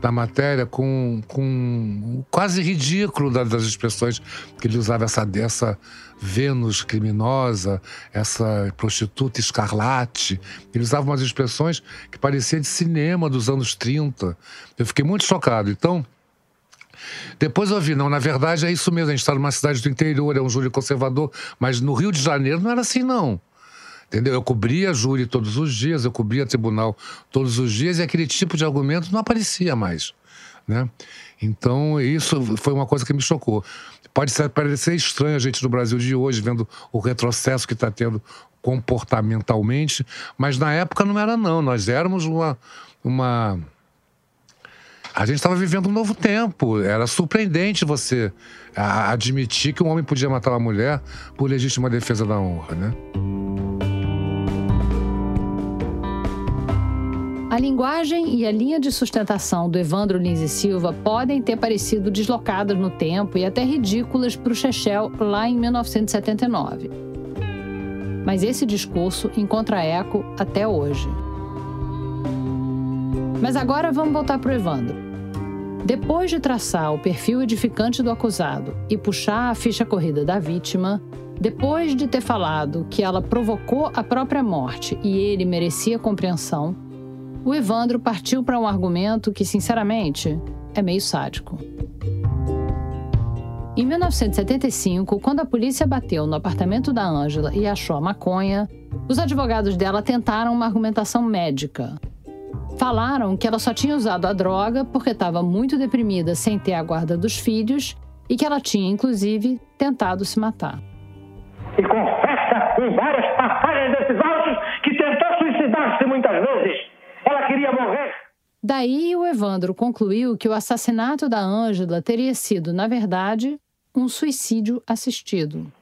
da matéria com, com quase ridículo das expressões que ele usava essa dessa Vênus criminosa, essa prostituta escarlate. Ele usava umas expressões que pareciam de cinema dos anos 30. Eu fiquei muito chocado. Então, Depois eu vi, não, na verdade é isso mesmo, a gente está numa cidade do interior, é um júri conservador, mas no Rio de Janeiro não era assim, não. Entendeu? Eu cobria júri todos os dias, eu cobria tribunal todos os dias e aquele tipo de argumento não aparecia mais. Né? Então, isso foi uma coisa que me chocou. Pode ser, parecer estranho a gente no Brasil de hoje, vendo o retrocesso que está tendo comportamentalmente, mas na época não era, não. Nós éramos uma. uma... A gente estava vivendo um novo tempo. Era surpreendente você admitir que um homem podia matar uma mulher por legítima defesa da honra, né? A linguagem e a linha de sustentação do Evandro Lins e Silva podem ter parecido deslocadas no tempo e até ridículas para o Chechel lá em 1979. Mas esse discurso encontra eco até hoje. Mas agora vamos voltar para o Evandro. Depois de traçar o perfil edificante do acusado e puxar a ficha corrida da vítima, depois de ter falado que ela provocou a própria morte e ele merecia compreensão, o Evandro partiu para um argumento que, sinceramente, é meio sádico. Em 1975, quando a polícia bateu no apartamento da Ângela e achou a maconha, os advogados dela tentaram uma argumentação médica. Falaram que ela só tinha usado a droga porque estava muito deprimida sem ter a guarda dos filhos e que ela tinha, inclusive, tentado se matar. E confessa em várias passagens desses autos que tentou suicidar-se muitas vezes. Ela queria morrer. Daí o Evandro concluiu que o assassinato da Ângela teria sido, na verdade, um suicídio assistido.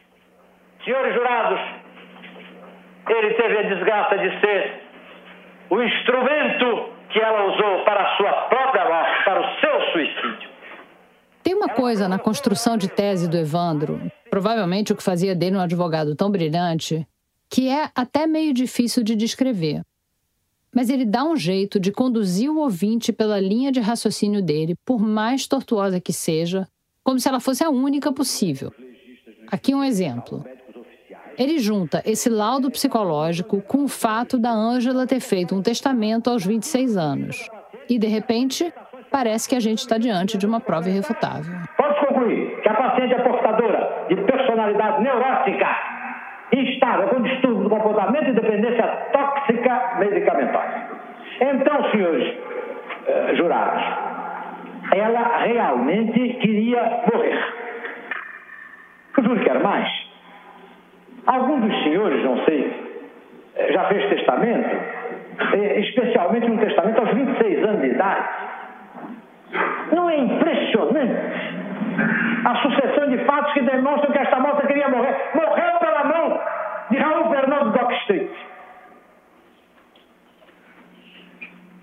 Senhores jurados, ele teve a desgraça de ser o instrumento que ela usou para a sua própria morte, para o seu suicídio. Tem uma coisa na construção de tese do Evandro, provavelmente o que fazia dele um advogado tão brilhante, que é até meio difícil de descrever. Mas ele dá um jeito de conduzir o ouvinte pela linha de raciocínio dele, por mais tortuosa que seja, como se ela fosse a única possível. Aqui um exemplo. Ele junta esse laudo psicológico com o fato da Ângela ter feito um testamento aos 26 anos. E, de repente, parece que a gente está diante de uma prova irrefutável. Pode concluir que a paciente é portadora de personalidade neurótica, instável, com distúrbio do comportamento e dependência tóxica medicamentosa. Então, senhores uh, jurados, ela realmente queria morrer. Júri quer mais. Algum dos senhores, não sei, eh, já fez testamento, eh, especialmente um testamento aos 26 anos de idade. Não é impressionante a sucessão de fatos que demonstram que esta moça queria morrer? Morreu pela mão de Raul Fernando Dock Street.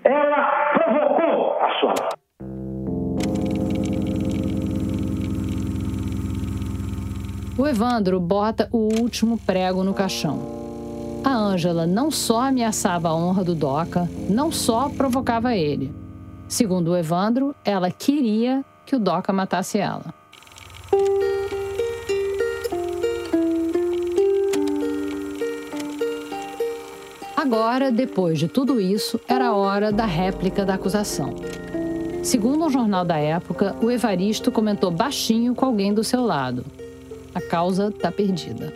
Ela provocou a sua O Evandro bota o último prego no caixão. A Ângela não só ameaçava a honra do Doca, não só provocava ele. Segundo o Evandro, ela queria que o Doca matasse ela. Agora, depois de tudo isso, era hora da réplica da acusação. Segundo um jornal da época, o Evaristo comentou baixinho com alguém do seu lado. A causa está perdida.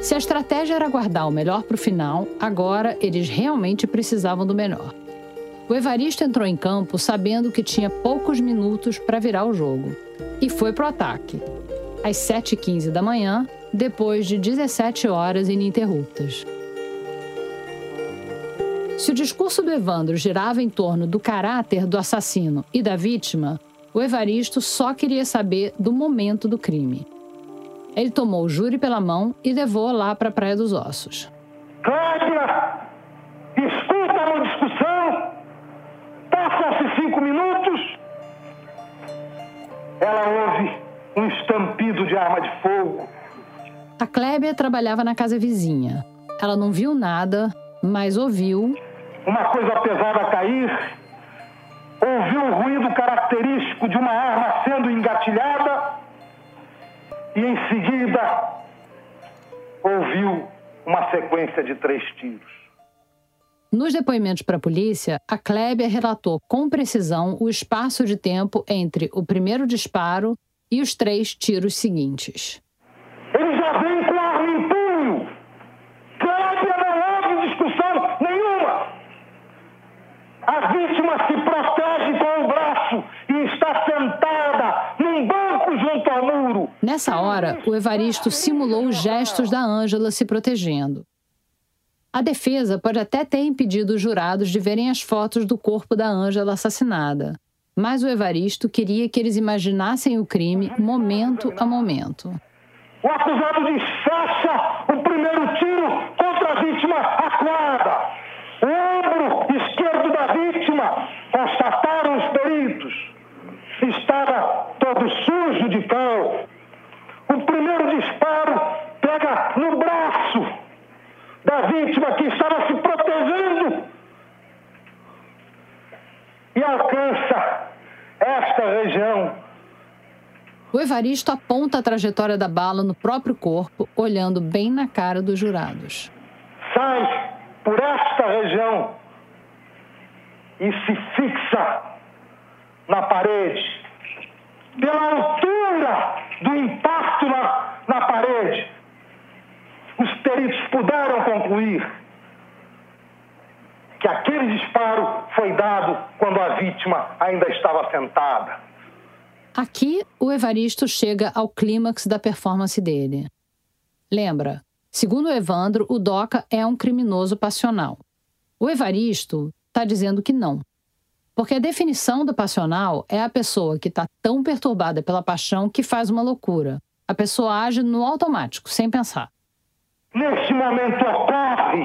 Se a estratégia era guardar o melhor para o final, agora eles realmente precisavam do melhor. O Evaristo entrou em campo sabendo que tinha poucos minutos para virar o jogo e foi para o ataque. Às 7h15 da manhã, depois de 17 horas ininterruptas. Se o discurso do Evandro girava em torno do caráter do assassino e da vítima, o Evaristo só queria saber do momento do crime. Ele tomou o júri pela mão e levou lá para a Praia dos Ossos. Cláudia, escuta a discussão. Passam-se cinco minutos. Ela ouve um estampido de arma de fogo. A Clébia trabalhava na casa vizinha. Ela não viu nada, mas ouviu. Uma coisa pesada cair ouviu o ruído característico de uma arma sendo engatilhada e, em seguida, ouviu uma sequência de três tiros. Nos depoimentos para a polícia, a Klebia relatou com precisão o espaço de tempo entre o primeiro disparo e os três tiros seguintes. Ele já vem com a arma em punho. Klebia não houve discussão nenhuma. A vítima se protege com o braço e está sentada num banco junto ao muro. Nessa hora, o Evaristo simulou os gestos da Ângela se protegendo. A defesa pode até ter impedido os jurados de verem as fotos do corpo da Ângela assassinada, mas o Evaristo queria que eles imaginassem o crime momento a momento. O acusado desfecha o primeiro tiro contra a vítima acuada. O ombro esquerdo da vítima, constataram os peritos, estava todo sujo de cal. O primeiro disparo pega no braço da vítima que estava se protegendo e alcança esta região. O Evaristo aponta a trajetória da bala no próprio corpo, olhando bem na cara dos jurados. Sai por esta região e se fixa na parede. Pela altura do impacto na, na parede, os peritos puderam concluir que aquele disparo foi dado quando a vítima ainda estava sentada. Aqui, o Evaristo chega ao clímax da performance dele. Lembra, segundo o Evandro, o Doca é um criminoso passional. O Evaristo está dizendo que não. Porque a definição do passional é a pessoa que está tão perturbada pela paixão que faz uma loucura. A pessoa age no automático, sem pensar. Neste momento ocorre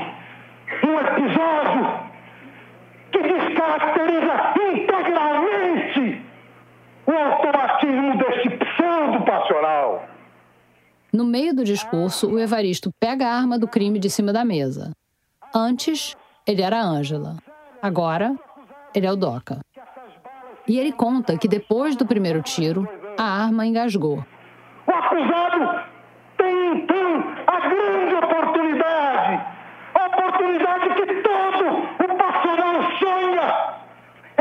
um episódio que descaracteriza integralmente o automatismo deste pseudo passional. No meio do discurso, o Evaristo pega a arma do crime de cima da mesa. Antes, ele era Ângela. Agora, ele é o Doca. E ele conta que depois do primeiro tiro, a arma engasgou. O acusado tem então a grande oportunidade, a oportunidade que todo o passional sonha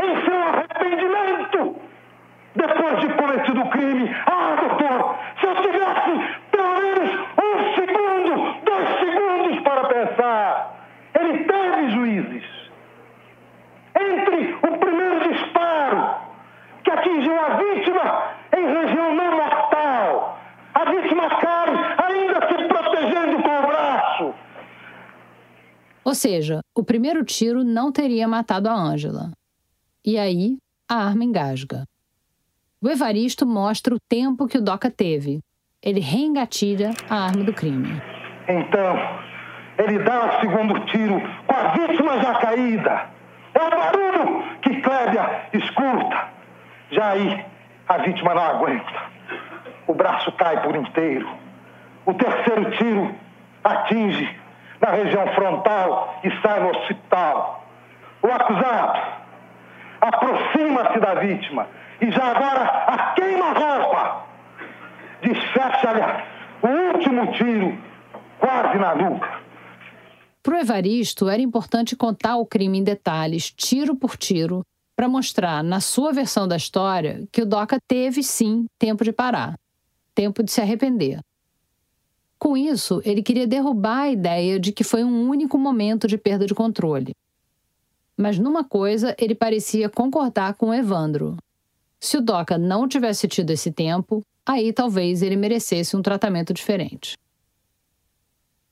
em seu arrependimento depois de cometido o crime. Ah, doutor, se eu tivesse pelo menos um segundo, dois segundos para pensar, ele teve juízes. Entre o primeiro disparo que atingiu a vítima em região não mortal, a vítima cai ainda se protegendo com o braço. Ou seja, o primeiro tiro não teria matado a Ângela. E aí, a arma engasga. O Evaristo mostra o tempo que o Doca teve. Ele reengatilha a arma do crime. Então, ele dá o segundo tiro com a vítima já caída. É o barulho que Clébia escuta. Já aí, a vítima não aguenta. O braço cai por inteiro. O terceiro tiro atinge na região frontal e sai no hospital. O acusado aproxima-se da vítima e já agora a queima-roupa desfecha-lhe o último tiro quase na nuca. Para o Evaristo, era importante contar o crime em detalhes, tiro por tiro, para mostrar, na sua versão da história, que o Doca teve sim tempo de parar, tempo de se arrepender. Com isso, ele queria derrubar a ideia de que foi um único momento de perda de controle. Mas numa coisa, ele parecia concordar com o Evandro. Se o Doca não tivesse tido esse tempo, aí talvez ele merecesse um tratamento diferente.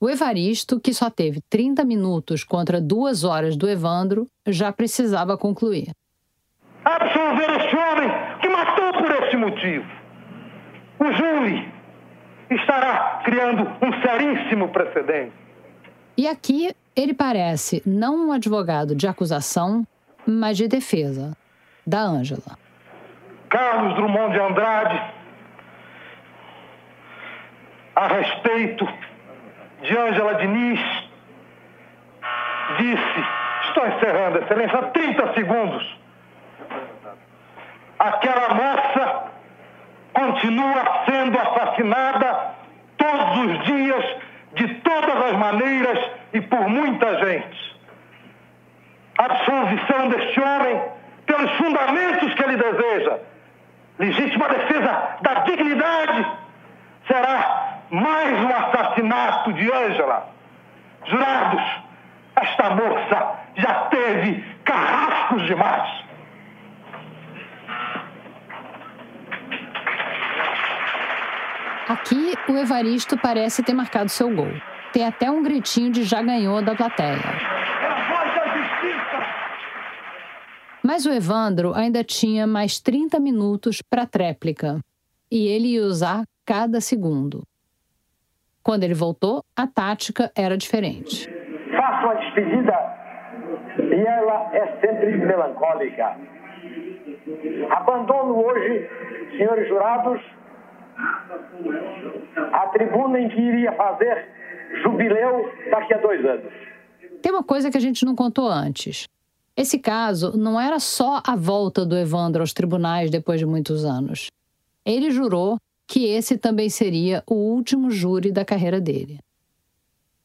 O Evaristo, que só teve 30 minutos contra duas horas do Evandro, já precisava concluir. Absolver este homem que matou por este motivo. O júri estará criando um seríssimo precedente. E aqui ele parece não um advogado de acusação, mas de defesa, da Ângela. Carlos Drummond de Andrade, a respeito de Ângela Diniz, disse: Estou encerrando, Excelência, 30 segundos. Aquela moça continua sendo assassinada todos os dias, de todas as maneiras e por muita gente. a absolvição deste homem pelos fundamentos que ele deseja. Legítima defesa da dignidade será mais um assassinato de Ângela. Jurados, esta moça já teve carrascos demais. Aqui, o Evaristo parece ter marcado seu gol. Tem até um gritinho de já ganhou da plateia. Mas o Evandro ainda tinha mais 30 minutos para a tréplica. E ele ia usar cada segundo. Quando ele voltou, a tática era diferente. Faço a despedida e ela é sempre melancólica. Abandono hoje, senhores jurados, a tribuna em que iria fazer jubileu daqui a dois anos. Tem uma coisa que a gente não contou antes. Esse caso não era só a volta do Evandro aos tribunais depois de muitos anos. Ele jurou que esse também seria o último júri da carreira dele.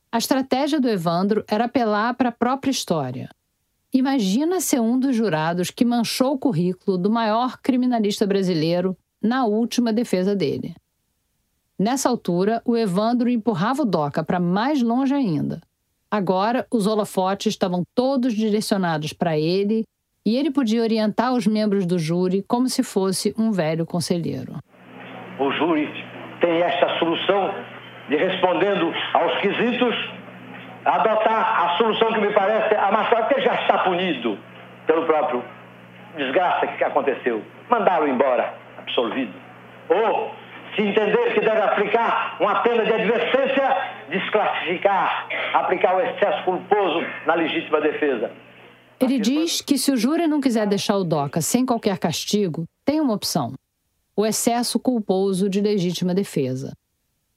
A estratégia do Evandro era apelar para a própria história. Imagina ser um dos jurados que manchou o currículo do maior criminalista brasileiro na última defesa dele. Nessa altura, o Evandro empurrava o Doca para mais longe ainda. Agora, os holofotes estavam todos direcionados para ele e ele podia orientar os membros do júri como se fosse um velho conselheiro. O júri tem esta solução de, respondendo aos quesitos, adotar a solução que me parece a mais clara, porque já está punido pelo próprio desgraça que aconteceu. Mandá-lo embora, absolvido. Ou, se entender que deve aplicar uma pena de advertência, desclassificar, aplicar o excesso culposo na legítima defesa. Ele diz que se o júri não quiser deixar o DOCA sem qualquer castigo, tem uma opção: o excesso culposo de legítima defesa.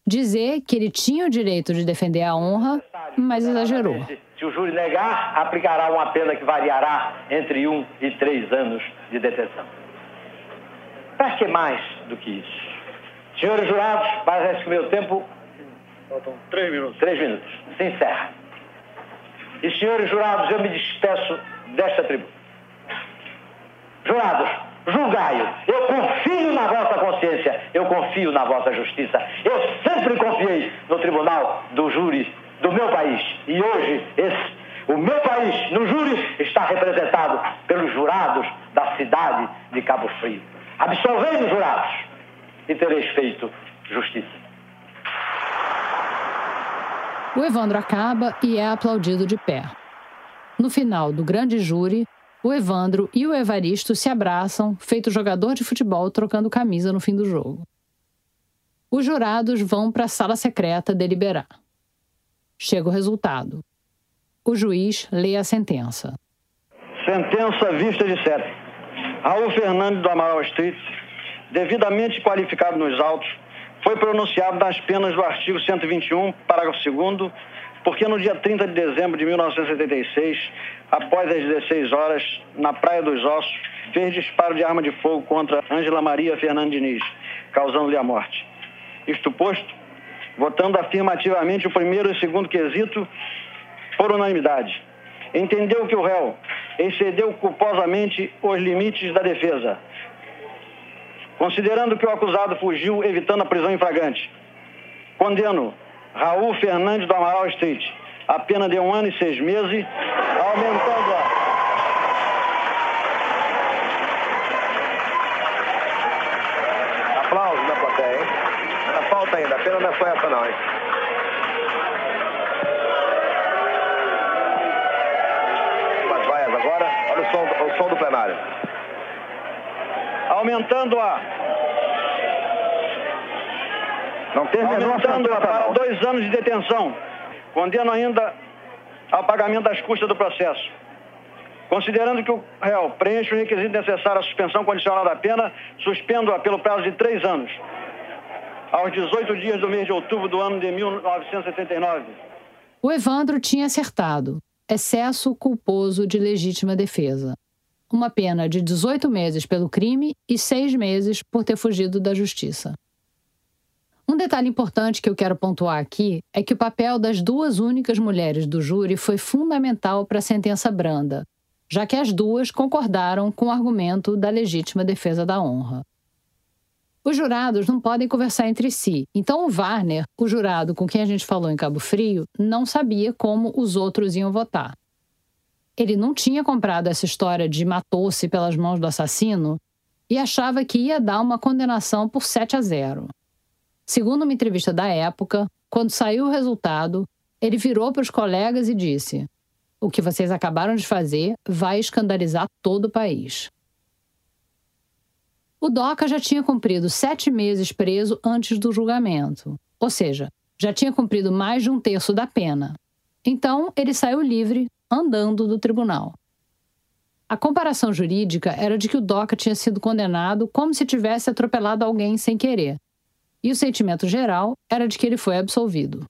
Dizer que ele tinha o direito de defender a honra, mas exagerou. Se o júri negar, aplicará uma pena que variará entre um e três anos de detenção. Para que mais do que isso? Senhores jurados, parece que o meu tempo. Faltam três minutos. Três minutos. Se encerra. E, senhores jurados, eu me despeço desta tribuna. Jurados, julgai-o. Eu confio na vossa consciência. Eu confio na vossa justiça. Eu sempre confiei no tribunal do júri do meu país. E hoje, esse, o meu país, no júri, está representado pelos jurados da cidade de Cabo Frio. Absolvei os jurados e tereis feito justiça. O Evandro acaba e é aplaudido de pé. No final do grande júri, o Evandro e o Evaristo se abraçam, feito jogador de futebol trocando camisa no fim do jogo. Os jurados vão para a sala secreta deliberar. Chega o resultado. O juiz lê a sentença. Sentença vista de sete. Raul Fernandes do Amaral Street, devidamente qualificado nos autos, foi pronunciado nas penas do artigo 121, parágrafo 2 porque no dia 30 de dezembro de 1976, após as 16 horas, na Praia dos Ossos, fez disparo de arma de fogo contra Ângela Maria Fernandes Diniz, causando-lhe a morte. Isto posto, votando afirmativamente o primeiro e segundo quesito por unanimidade, entendeu que o réu excedeu culposamente os limites da defesa, Considerando que o acusado fugiu evitando a prisão em flagrante, condeno Raul Fernandes do Amaral Street a pena de um ano e seis meses, aumentando a. Aplausos da plateia, hein? Ainda falta ainda, a pena não é só essa não, hein? Mas vai agora, olha o som, o som do plenário aumentando a não aumentando a para dois anos de detenção. Condeno ainda ao pagamento das custas do processo. Considerando que o réu preenche o requisito necessário à suspensão condicional da pena, suspendo-a pelo prazo de três anos, aos 18 dias do mês de outubro do ano de 1979. O Evandro tinha acertado. Excesso culposo de legítima defesa uma pena de 18 meses pelo crime e seis meses por ter fugido da justiça. Um detalhe importante que eu quero pontuar aqui é que o papel das duas únicas mulheres do júri foi fundamental para a sentença branda, já que as duas concordaram com o argumento da legítima defesa da honra. Os jurados não podem conversar entre si, então o Warner, o jurado com quem a gente falou em Cabo Frio, não sabia como os outros iam votar. Ele não tinha comprado essa história de matou-se pelas mãos do assassino e achava que ia dar uma condenação por 7 a 0. Segundo uma entrevista da época, quando saiu o resultado, ele virou para os colegas e disse: O que vocês acabaram de fazer vai escandalizar todo o país. O Doca já tinha cumprido sete meses preso antes do julgamento, ou seja, já tinha cumprido mais de um terço da pena. Então, ele saiu livre, andando do tribunal. A comparação jurídica era de que o Doca tinha sido condenado como se tivesse atropelado alguém sem querer. E o sentimento geral era de que ele foi absolvido.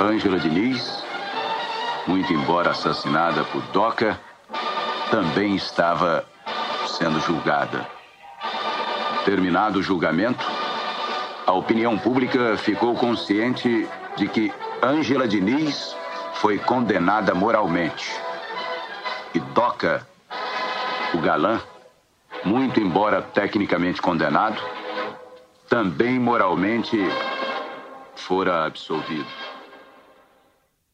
Ângela Diniz, muito embora assassinada por Doca, também estava sendo julgada. Terminado o julgamento, a opinião pública ficou consciente de que Ângela Diniz foi condenada moralmente e Doca, o galã, muito embora tecnicamente condenado, também moralmente fora absolvido.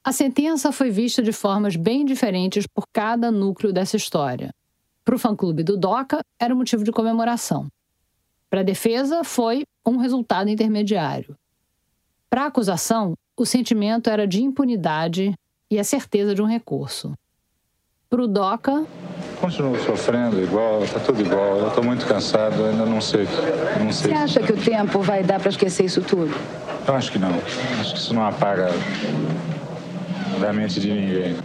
A sentença foi vista de formas bem diferentes por cada núcleo dessa história. Para o fã-clube do DOCA, era motivo de comemoração. Para a defesa, foi um resultado intermediário. Para a acusação, o sentimento era de impunidade e a certeza de um recurso. Para o DOCA. Continuo sofrendo igual, tá tudo igual. Eu estou muito cansado, ainda não sei. Não sei Você acha que o tempo vai dar para esquecer isso tudo? Eu acho que não. Acho que isso não apaga da mente de ninguém.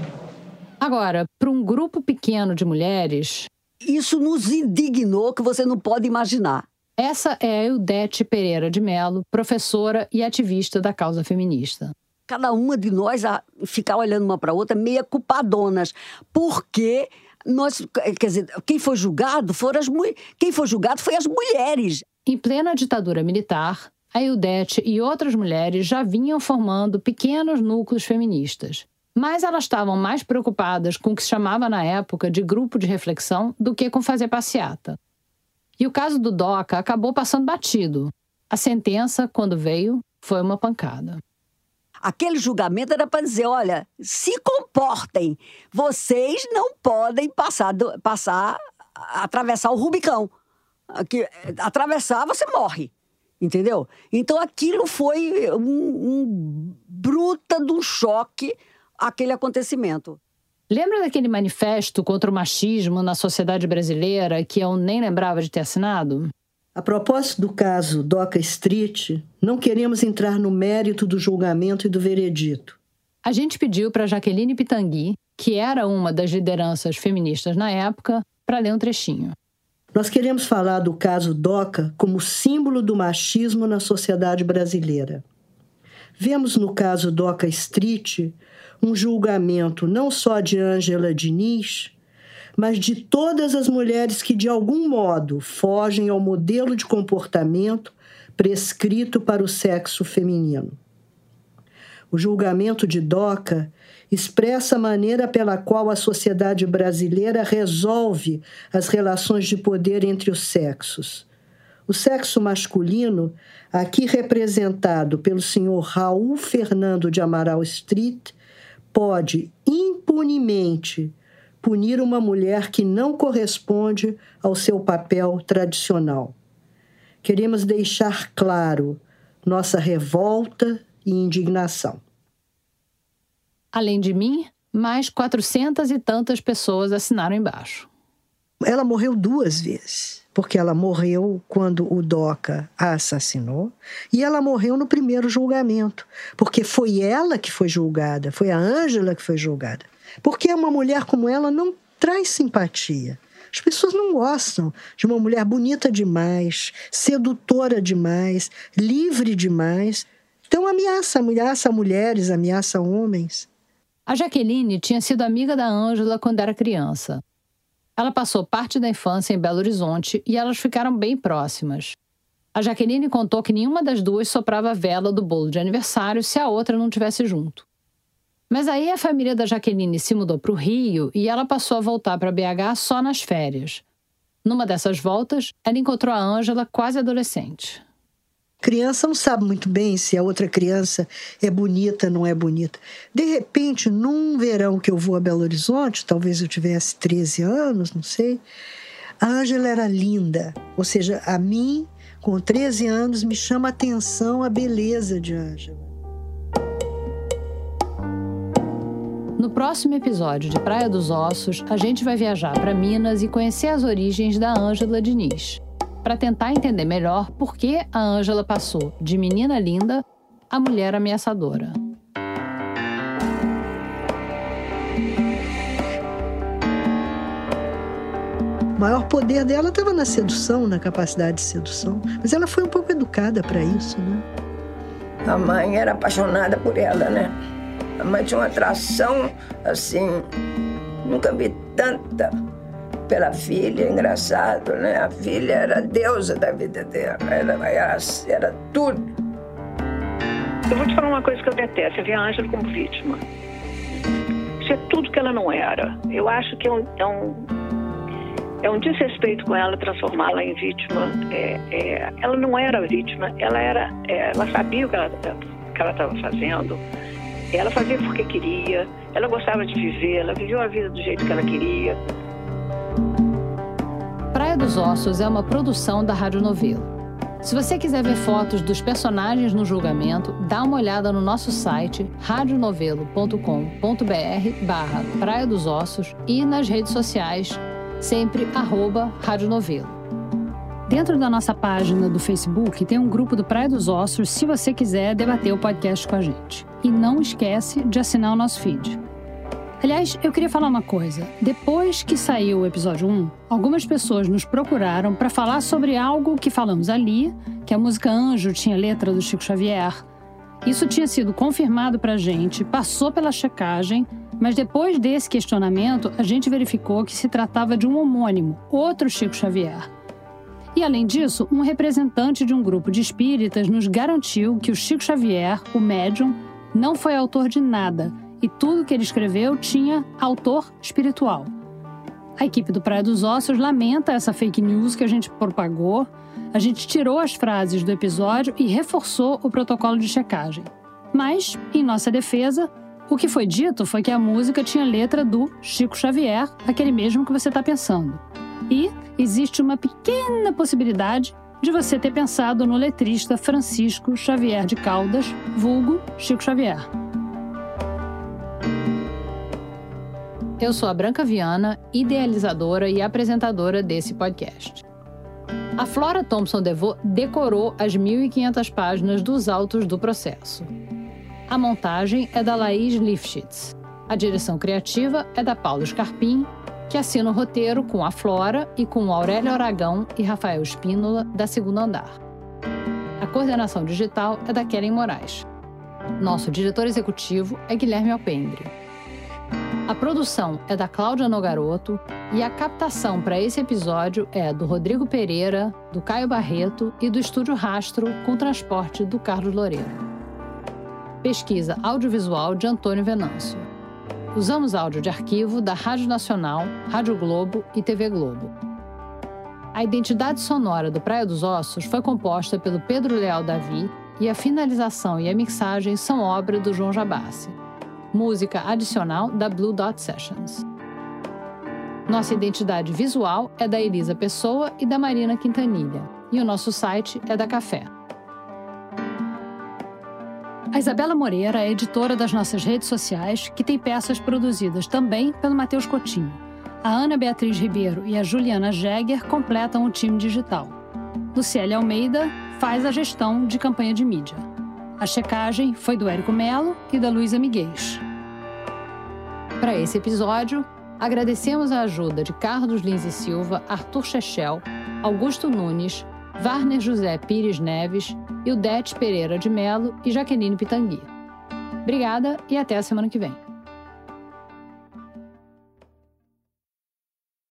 Agora, para um grupo pequeno de mulheres. Isso nos indignou que você não pode imaginar. Essa é a Eudete Pereira de Mello, professora e ativista da causa feminista cada uma de nós a ficar olhando uma para a outra meia culpadonas, porque nós, quer dizer, quem foi julgado foram as quem foi julgado foi as mulheres. Em plena ditadura militar, a Ildete e outras mulheres já vinham formando pequenos núcleos feministas. Mas elas estavam mais preocupadas com o que se chamava na época de grupo de reflexão do que com fazer passeata. E o caso do Doca acabou passando batido. A sentença, quando veio, foi uma pancada. Aquele julgamento era para dizer: olha, se comportem, vocês não podem passar, passar atravessar o Rubicão. Atravessar, você morre. Entendeu? Então aquilo foi um, um bruta do choque, aquele acontecimento. Lembra daquele manifesto contra o machismo na sociedade brasileira que eu nem lembrava de ter assinado? A propósito do caso Doca Street, não queremos entrar no mérito do julgamento e do veredito. A gente pediu para Jaqueline Pitangui, que era uma das lideranças feministas na época, para ler um trechinho. Nós queremos falar do caso Doca como símbolo do machismo na sociedade brasileira. Vemos no caso Doca Street um julgamento não só de Ângela Diniz, mas de todas as mulheres que de algum modo fogem ao modelo de comportamento prescrito para o sexo feminino. O julgamento de Doca expressa a maneira pela qual a sociedade brasileira resolve as relações de poder entre os sexos. O sexo masculino, aqui representado pelo senhor Raul Fernando de Amaral Street, pode impunemente punir uma mulher que não corresponde ao seu papel tradicional. Queremos deixar claro nossa revolta e indignação. Além de mim, mais quatrocentas e tantas pessoas assinaram embaixo. Ela morreu duas vezes, porque ela morreu quando o Doca a assassinou e ela morreu no primeiro julgamento, porque foi ela que foi julgada, foi a Ângela que foi julgada. Porque uma mulher como ela não traz simpatia. As pessoas não gostam de uma mulher bonita demais, sedutora demais, livre demais. Então ameaça, ameaça mulheres, ameaça homens. A Jaqueline tinha sido amiga da Ângela quando era criança. Ela passou parte da infância em Belo Horizonte e elas ficaram bem próximas. A Jaqueline contou que nenhuma das duas soprava a vela do bolo de aniversário se a outra não tivesse junto. Mas aí a família da Jaqueline se mudou para o Rio e ela passou a voltar para BH só nas férias. Numa dessas voltas, ela encontrou a Ângela quase adolescente. Criança não sabe muito bem se a outra criança é bonita ou não é bonita. De repente, num verão que eu vou a Belo Horizonte, talvez eu tivesse 13 anos, não sei, a Ângela era linda. Ou seja, a mim, com 13 anos, me chama a atenção a beleza de Ângela. No próximo episódio de Praia dos Ossos, a gente vai viajar para Minas e conhecer as origens da Ângela Diniz, para tentar entender melhor por que a Ângela passou de menina linda a mulher ameaçadora. O maior poder dela estava na sedução, na capacidade de sedução. Mas ela foi um pouco educada para isso, né? A mãe era apaixonada por ela, né? A mãe tinha uma atração, assim, nunca vi tanta pela filha, engraçado, né? A filha era a deusa da vida dela, era, era, era tudo. Eu vou te falar uma coisa que eu detesto, é ver a Ângela como vítima. Isso é tudo que ela não era. Eu acho que é um, é um, é um desrespeito com ela transformá-la em vítima. É, é, ela não era vítima, ela era, é, ela sabia o que ela estava fazendo ela fazia porque queria, ela gostava de viver, ela viveu a vida do jeito que ela queria. Praia dos Ossos é uma produção da Rádio Novelo. Se você quiser ver fotos dos personagens no julgamento, dá uma olhada no nosso site radionovelo.com.br barra Praia dos Ossos e nas redes sociais, sempre arroba Rádio Novelo. Dentro da nossa página do Facebook tem um grupo do Praia dos Ossos se você quiser debater o podcast com a gente. E não esquece de assinar o nosso feed. Aliás, eu queria falar uma coisa. Depois que saiu o episódio 1, algumas pessoas nos procuraram para falar sobre algo que falamos ali, que a música Anjo tinha letra do Chico Xavier. Isso tinha sido confirmado para a gente, passou pela checagem, mas depois desse questionamento, a gente verificou que se tratava de um homônimo, outro Chico Xavier. E, além disso, um representante de um grupo de espíritas nos garantiu que o Chico Xavier, o médium, não foi autor de nada e tudo que ele escreveu tinha autor espiritual. A equipe do Praia dos Ossos lamenta essa fake news que a gente propagou. A gente tirou as frases do episódio e reforçou o protocolo de checagem. Mas, em nossa defesa, o que foi dito foi que a música tinha letra do Chico Xavier, aquele mesmo que você está pensando. E existe uma pequena possibilidade de você ter pensado no letrista Francisco Xavier de Caldas, vulgo Chico Xavier. Eu sou a Branca Viana, idealizadora e apresentadora desse podcast. A Flora Thompson DeVoe decorou as 1.500 páginas dos autos do processo. A montagem é da Laís Lifshitz. A direção criativa é da Paulo Scarpim que assina o roteiro com a Flora e com Aurélio Aragão e Rafael Espínola, da Segunda Andar. A coordenação digital é da Kellen Moraes. Nosso diretor executivo é Guilherme Alpendre. A produção é da Cláudia Nogaroto e a captação para esse episódio é do Rodrigo Pereira, do Caio Barreto e do Estúdio Rastro com transporte do Carlos Loureiro. Pesquisa audiovisual de Antônio Venâncio. Usamos áudio de arquivo da Rádio Nacional, Rádio Globo e TV Globo. A identidade sonora do Praia dos Ossos foi composta pelo Pedro Leal Davi e a finalização e a mixagem são obra do João Jabassi. Música adicional da Blue Dot Sessions. Nossa identidade visual é da Elisa Pessoa e da Marina Quintanilha, e o nosso site é da Café. A Isabela Moreira é editora das nossas redes sociais, que tem peças produzidas também pelo Matheus Coutinho. A Ana Beatriz Ribeiro e a Juliana Jäger completam o time digital. Luciele Almeida faz a gestão de campanha de mídia. A checagem foi do Érico Melo e da Luísa Miguel. Para esse episódio, agradecemos a ajuda de Carlos Lins e Silva, Arthur Chechel, Augusto Nunes, Warner José Pires Neves, Ildete Pereira de Melo e Jaqueline Pitangui. Obrigada e até a semana que vem.